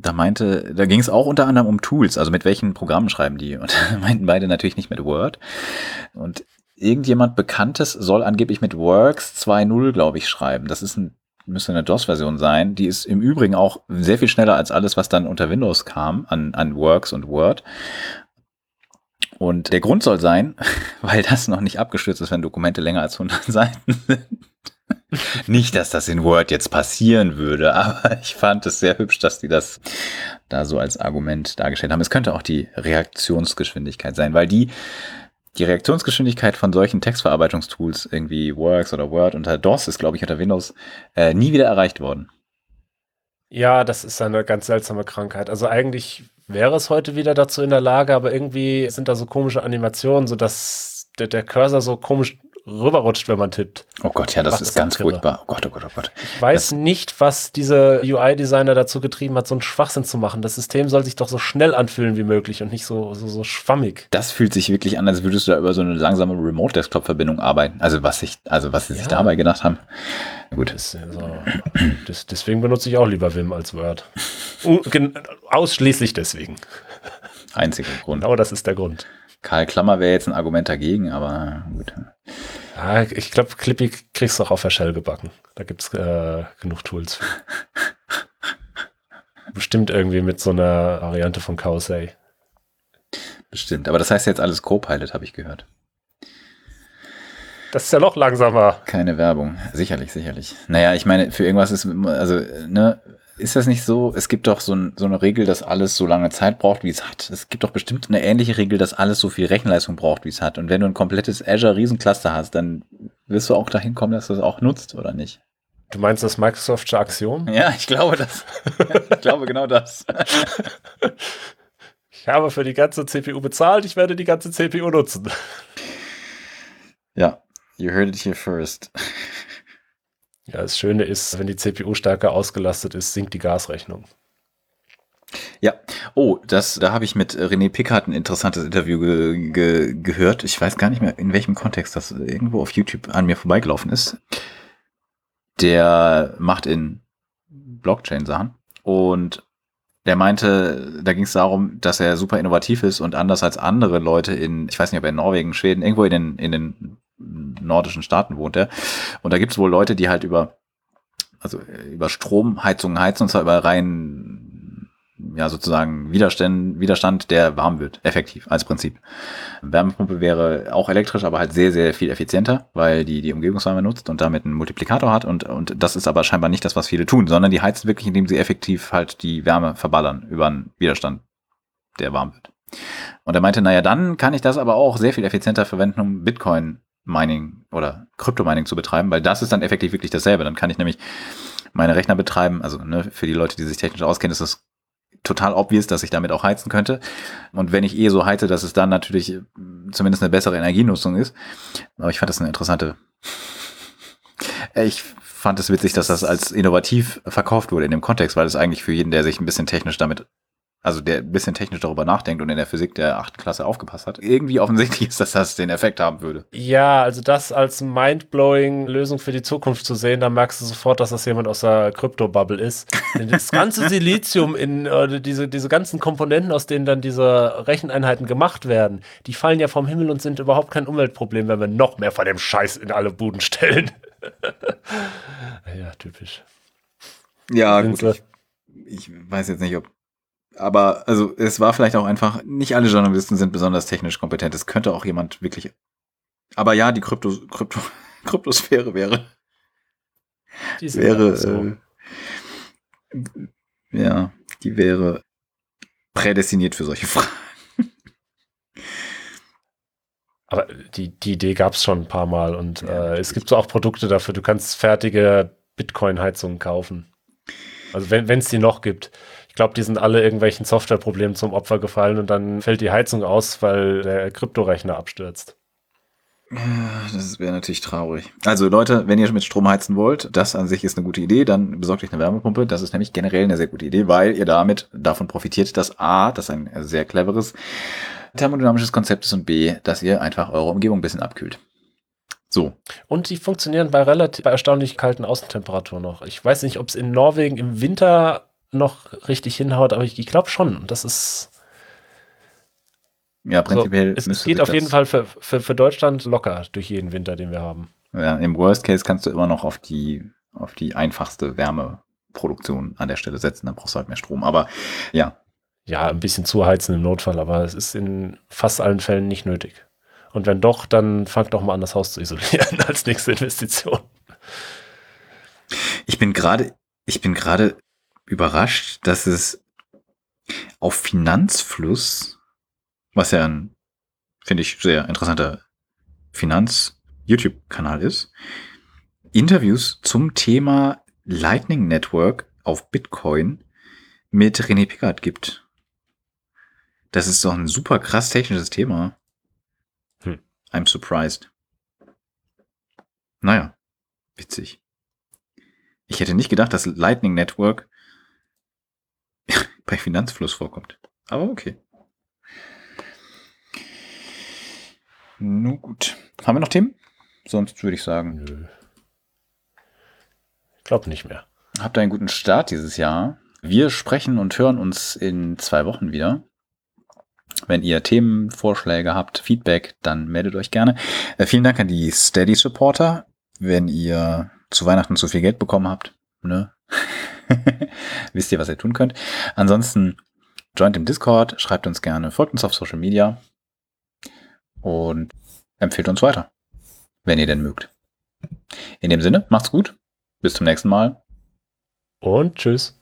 da meinte, da ging es auch unter anderem um Tools, also mit welchen Programmen schreiben die. Und meinten beide natürlich nicht mit Word. Und irgendjemand Bekanntes soll angeblich mit Works 2.0, glaube ich, schreiben. Das ist ein, müsste eine DOS-Version sein. Die ist im Übrigen auch sehr viel schneller als alles, was dann unter Windows kam, an, an Works und Word. Und der Grund soll sein, weil das noch nicht abgestürzt ist, wenn Dokumente länger als 100 Seiten sind. nicht, dass das in Word jetzt passieren würde, aber ich fand es sehr hübsch, dass die das da so als Argument dargestellt haben. Es könnte auch die Reaktionsgeschwindigkeit sein, weil die die Reaktionsgeschwindigkeit von solchen Textverarbeitungstools, irgendwie Works oder Word unter DOS ist, glaube ich, unter Windows, äh, nie wieder erreicht worden. Ja, das ist eine ganz seltsame Krankheit. Also eigentlich wäre es heute wieder dazu in der Lage, aber irgendwie sind da so komische Animationen, sodass der, der Cursor so komisch rüberrutscht, wenn man tippt. Oh Gott, ja, das Macht ist das ganz furchtbar. Oh Gott, oh Gott, oh Gott. Ich weiß das nicht, was diese UI-Designer dazu getrieben hat, so einen Schwachsinn zu machen. Das System soll sich doch so schnell anfühlen wie möglich und nicht so, so, so schwammig. Das fühlt sich wirklich an, als würdest du da über so eine langsame Remote-Desktop-Verbindung arbeiten. Also was ich, also was sie ja. sich dabei gedacht haben. Gut. Das, also, das, deswegen benutze ich auch lieber Vim als Word. Ausschließlich deswegen. Einziger Grund. Genau das ist der Grund. Karl Klammer wäre jetzt ein Argument dagegen, aber gut. Ja, ich glaube, Clippy kriegst du auch auf der Shell gebacken. Da gibt es äh, genug Tools. Bestimmt irgendwie mit so einer Variante von Kausei. Bestimmt. Aber das heißt jetzt alles Copilot, habe ich gehört. Das ist ja noch langsamer. Keine Werbung. Sicherlich, sicherlich. Naja, ich meine, für irgendwas ist, also, ne, ist das nicht so? Es gibt doch so, ein, so, eine Regel, dass alles so lange Zeit braucht, wie es hat. Es gibt doch bestimmt eine ähnliche Regel, dass alles so viel Rechenleistung braucht, wie es hat. Und wenn du ein komplettes Azure Riesencluster hast, dann wirst du auch dahin kommen, dass du es auch nutzt, oder nicht? Du meinst das Microsoftsche Axiom? Ja, ich glaube das. ich glaube genau das. ich habe für die ganze CPU bezahlt, ich werde die ganze CPU nutzen. Ja, you heard it here first. Ja, das Schöne ist, wenn die CPU stärker ausgelastet ist, sinkt die Gasrechnung. Ja, oh, das, da habe ich mit René Pickard ein interessantes Interview ge ge gehört. Ich weiß gar nicht mehr, in welchem Kontext das irgendwo auf YouTube an mir vorbeigelaufen ist. Der macht in Blockchain Sachen und der meinte, da ging es darum, dass er super innovativ ist und anders als andere Leute in, ich weiß nicht, ob er in Norwegen, Schweden, irgendwo in den, in den nordischen Staaten wohnt er. Und da gibt es wohl Leute, die halt über, also über Stromheizungen heizen und zwar über rein ja sozusagen Widerstand, Widerstand, der warm wird, effektiv als Prinzip. Wärmepumpe wäre auch elektrisch, aber halt sehr, sehr viel effizienter, weil die die Umgebungswärme nutzt und damit einen Multiplikator hat und, und das ist aber scheinbar nicht das, was viele tun, sondern die heizen wirklich, indem sie effektiv halt die Wärme verballern über einen Widerstand, der warm wird. Und er meinte, naja, dann kann ich das aber auch sehr viel effizienter verwenden, um Bitcoin Mining oder Kryptomining zu betreiben, weil das ist dann effektiv wirklich dasselbe. Dann kann ich nämlich meine Rechner betreiben. Also ne, für die Leute, die sich technisch auskennen, ist das total obvious, dass ich damit auch heizen könnte. Und wenn ich eh so heize, dass es dann natürlich äh, zumindest eine bessere Energienutzung ist. Aber ich fand das eine interessante. Ich fand es witzig, dass das als innovativ verkauft wurde in dem Kontext, weil es eigentlich für jeden, der sich ein bisschen technisch damit also der ein bisschen technisch darüber nachdenkt und in der Physik der achten Klasse aufgepasst hat, irgendwie offensichtlich ist, dass das den Effekt haben würde. Ja, also das als mindblowing Lösung für die Zukunft zu sehen, da merkst du sofort, dass das jemand aus der Krypto-Bubble ist. das ganze Silizium in äh, diese, diese ganzen Komponenten, aus denen dann diese Recheneinheiten gemacht werden, die fallen ja vom Himmel und sind überhaupt kein Umweltproblem, wenn wir noch mehr von dem Scheiß in alle Buden stellen. ja, typisch. Ja, gut. Ich, ich weiß jetzt nicht, ob aber also es war vielleicht auch einfach, nicht alle Journalisten sind besonders technisch kompetent. Es könnte auch jemand wirklich. Aber ja, die Krypto, Krypto, Kryptosphäre wäre. Die wäre. So. Äh, ja, die wäre prädestiniert für solche Fragen. Aber die, die Idee gab es schon ein paar Mal und ja, äh, es gibt so auch Produkte dafür. Du kannst fertige Bitcoin-Heizungen kaufen. Also wenn es die noch gibt glaube, die sind alle irgendwelchen Softwareproblemen zum Opfer gefallen und dann fällt die Heizung aus, weil der Kryptorechner abstürzt. Das wäre natürlich traurig. Also Leute, wenn ihr mit Strom heizen wollt, das an sich ist eine gute Idee, dann besorgt euch eine Wärmepumpe. Das ist nämlich generell eine sehr gute Idee, weil ihr damit davon profitiert, dass A, das ein sehr cleveres thermodynamisches Konzept ist und B, dass ihr einfach eure Umgebung ein bisschen abkühlt. So. Und die funktionieren bei relativ bei erstaunlich kalten Außentemperaturen noch. Ich weiß nicht, ob es in Norwegen im Winter noch richtig hinhaut, aber ich, ich glaube schon. Das ist. Ja, prinzipiell. So, es, es geht auf jeden Fall für, für, für Deutschland locker durch jeden Winter, den wir haben. Ja, im Worst Case kannst du immer noch auf die, auf die einfachste Wärmeproduktion an der Stelle setzen, dann brauchst du halt mehr Strom. Aber ja. Ja, ein bisschen zuheizen im Notfall, aber es ist in fast allen Fällen nicht nötig. Und wenn doch, dann fangt doch mal an, das Haus zu isolieren als nächste Investition. Ich bin gerade, ich bin gerade überrascht, dass es auf Finanzfluss, was ja ein, finde ich, sehr interessanter Finanz-YouTube-Kanal ist, Interviews zum Thema Lightning Network auf Bitcoin mit René Pickard gibt. Das ist doch ein super krass technisches Thema. Hm. I'm surprised. Naja, witzig. Ich hätte nicht gedacht, dass Lightning Network bei Finanzfluss vorkommt. Aber okay. Nun gut. Haben wir noch Themen? Sonst würde ich sagen. Nö. Ich glaube nicht mehr. Habt einen guten Start dieses Jahr. Wir sprechen und hören uns in zwei Wochen wieder. Wenn ihr Themenvorschläge habt, Feedback, dann meldet euch gerne. Äh, vielen Dank an die Steady Supporter. Wenn ihr zu Weihnachten zu viel Geld bekommen habt, ne? Wisst ihr, was ihr tun könnt. Ansonsten joint im Discord, schreibt uns gerne, folgt uns auf Social Media und empfehlt uns weiter. wenn ihr denn mögt. In dem Sinne, macht's gut. Bis zum nächsten Mal. Und tschüss.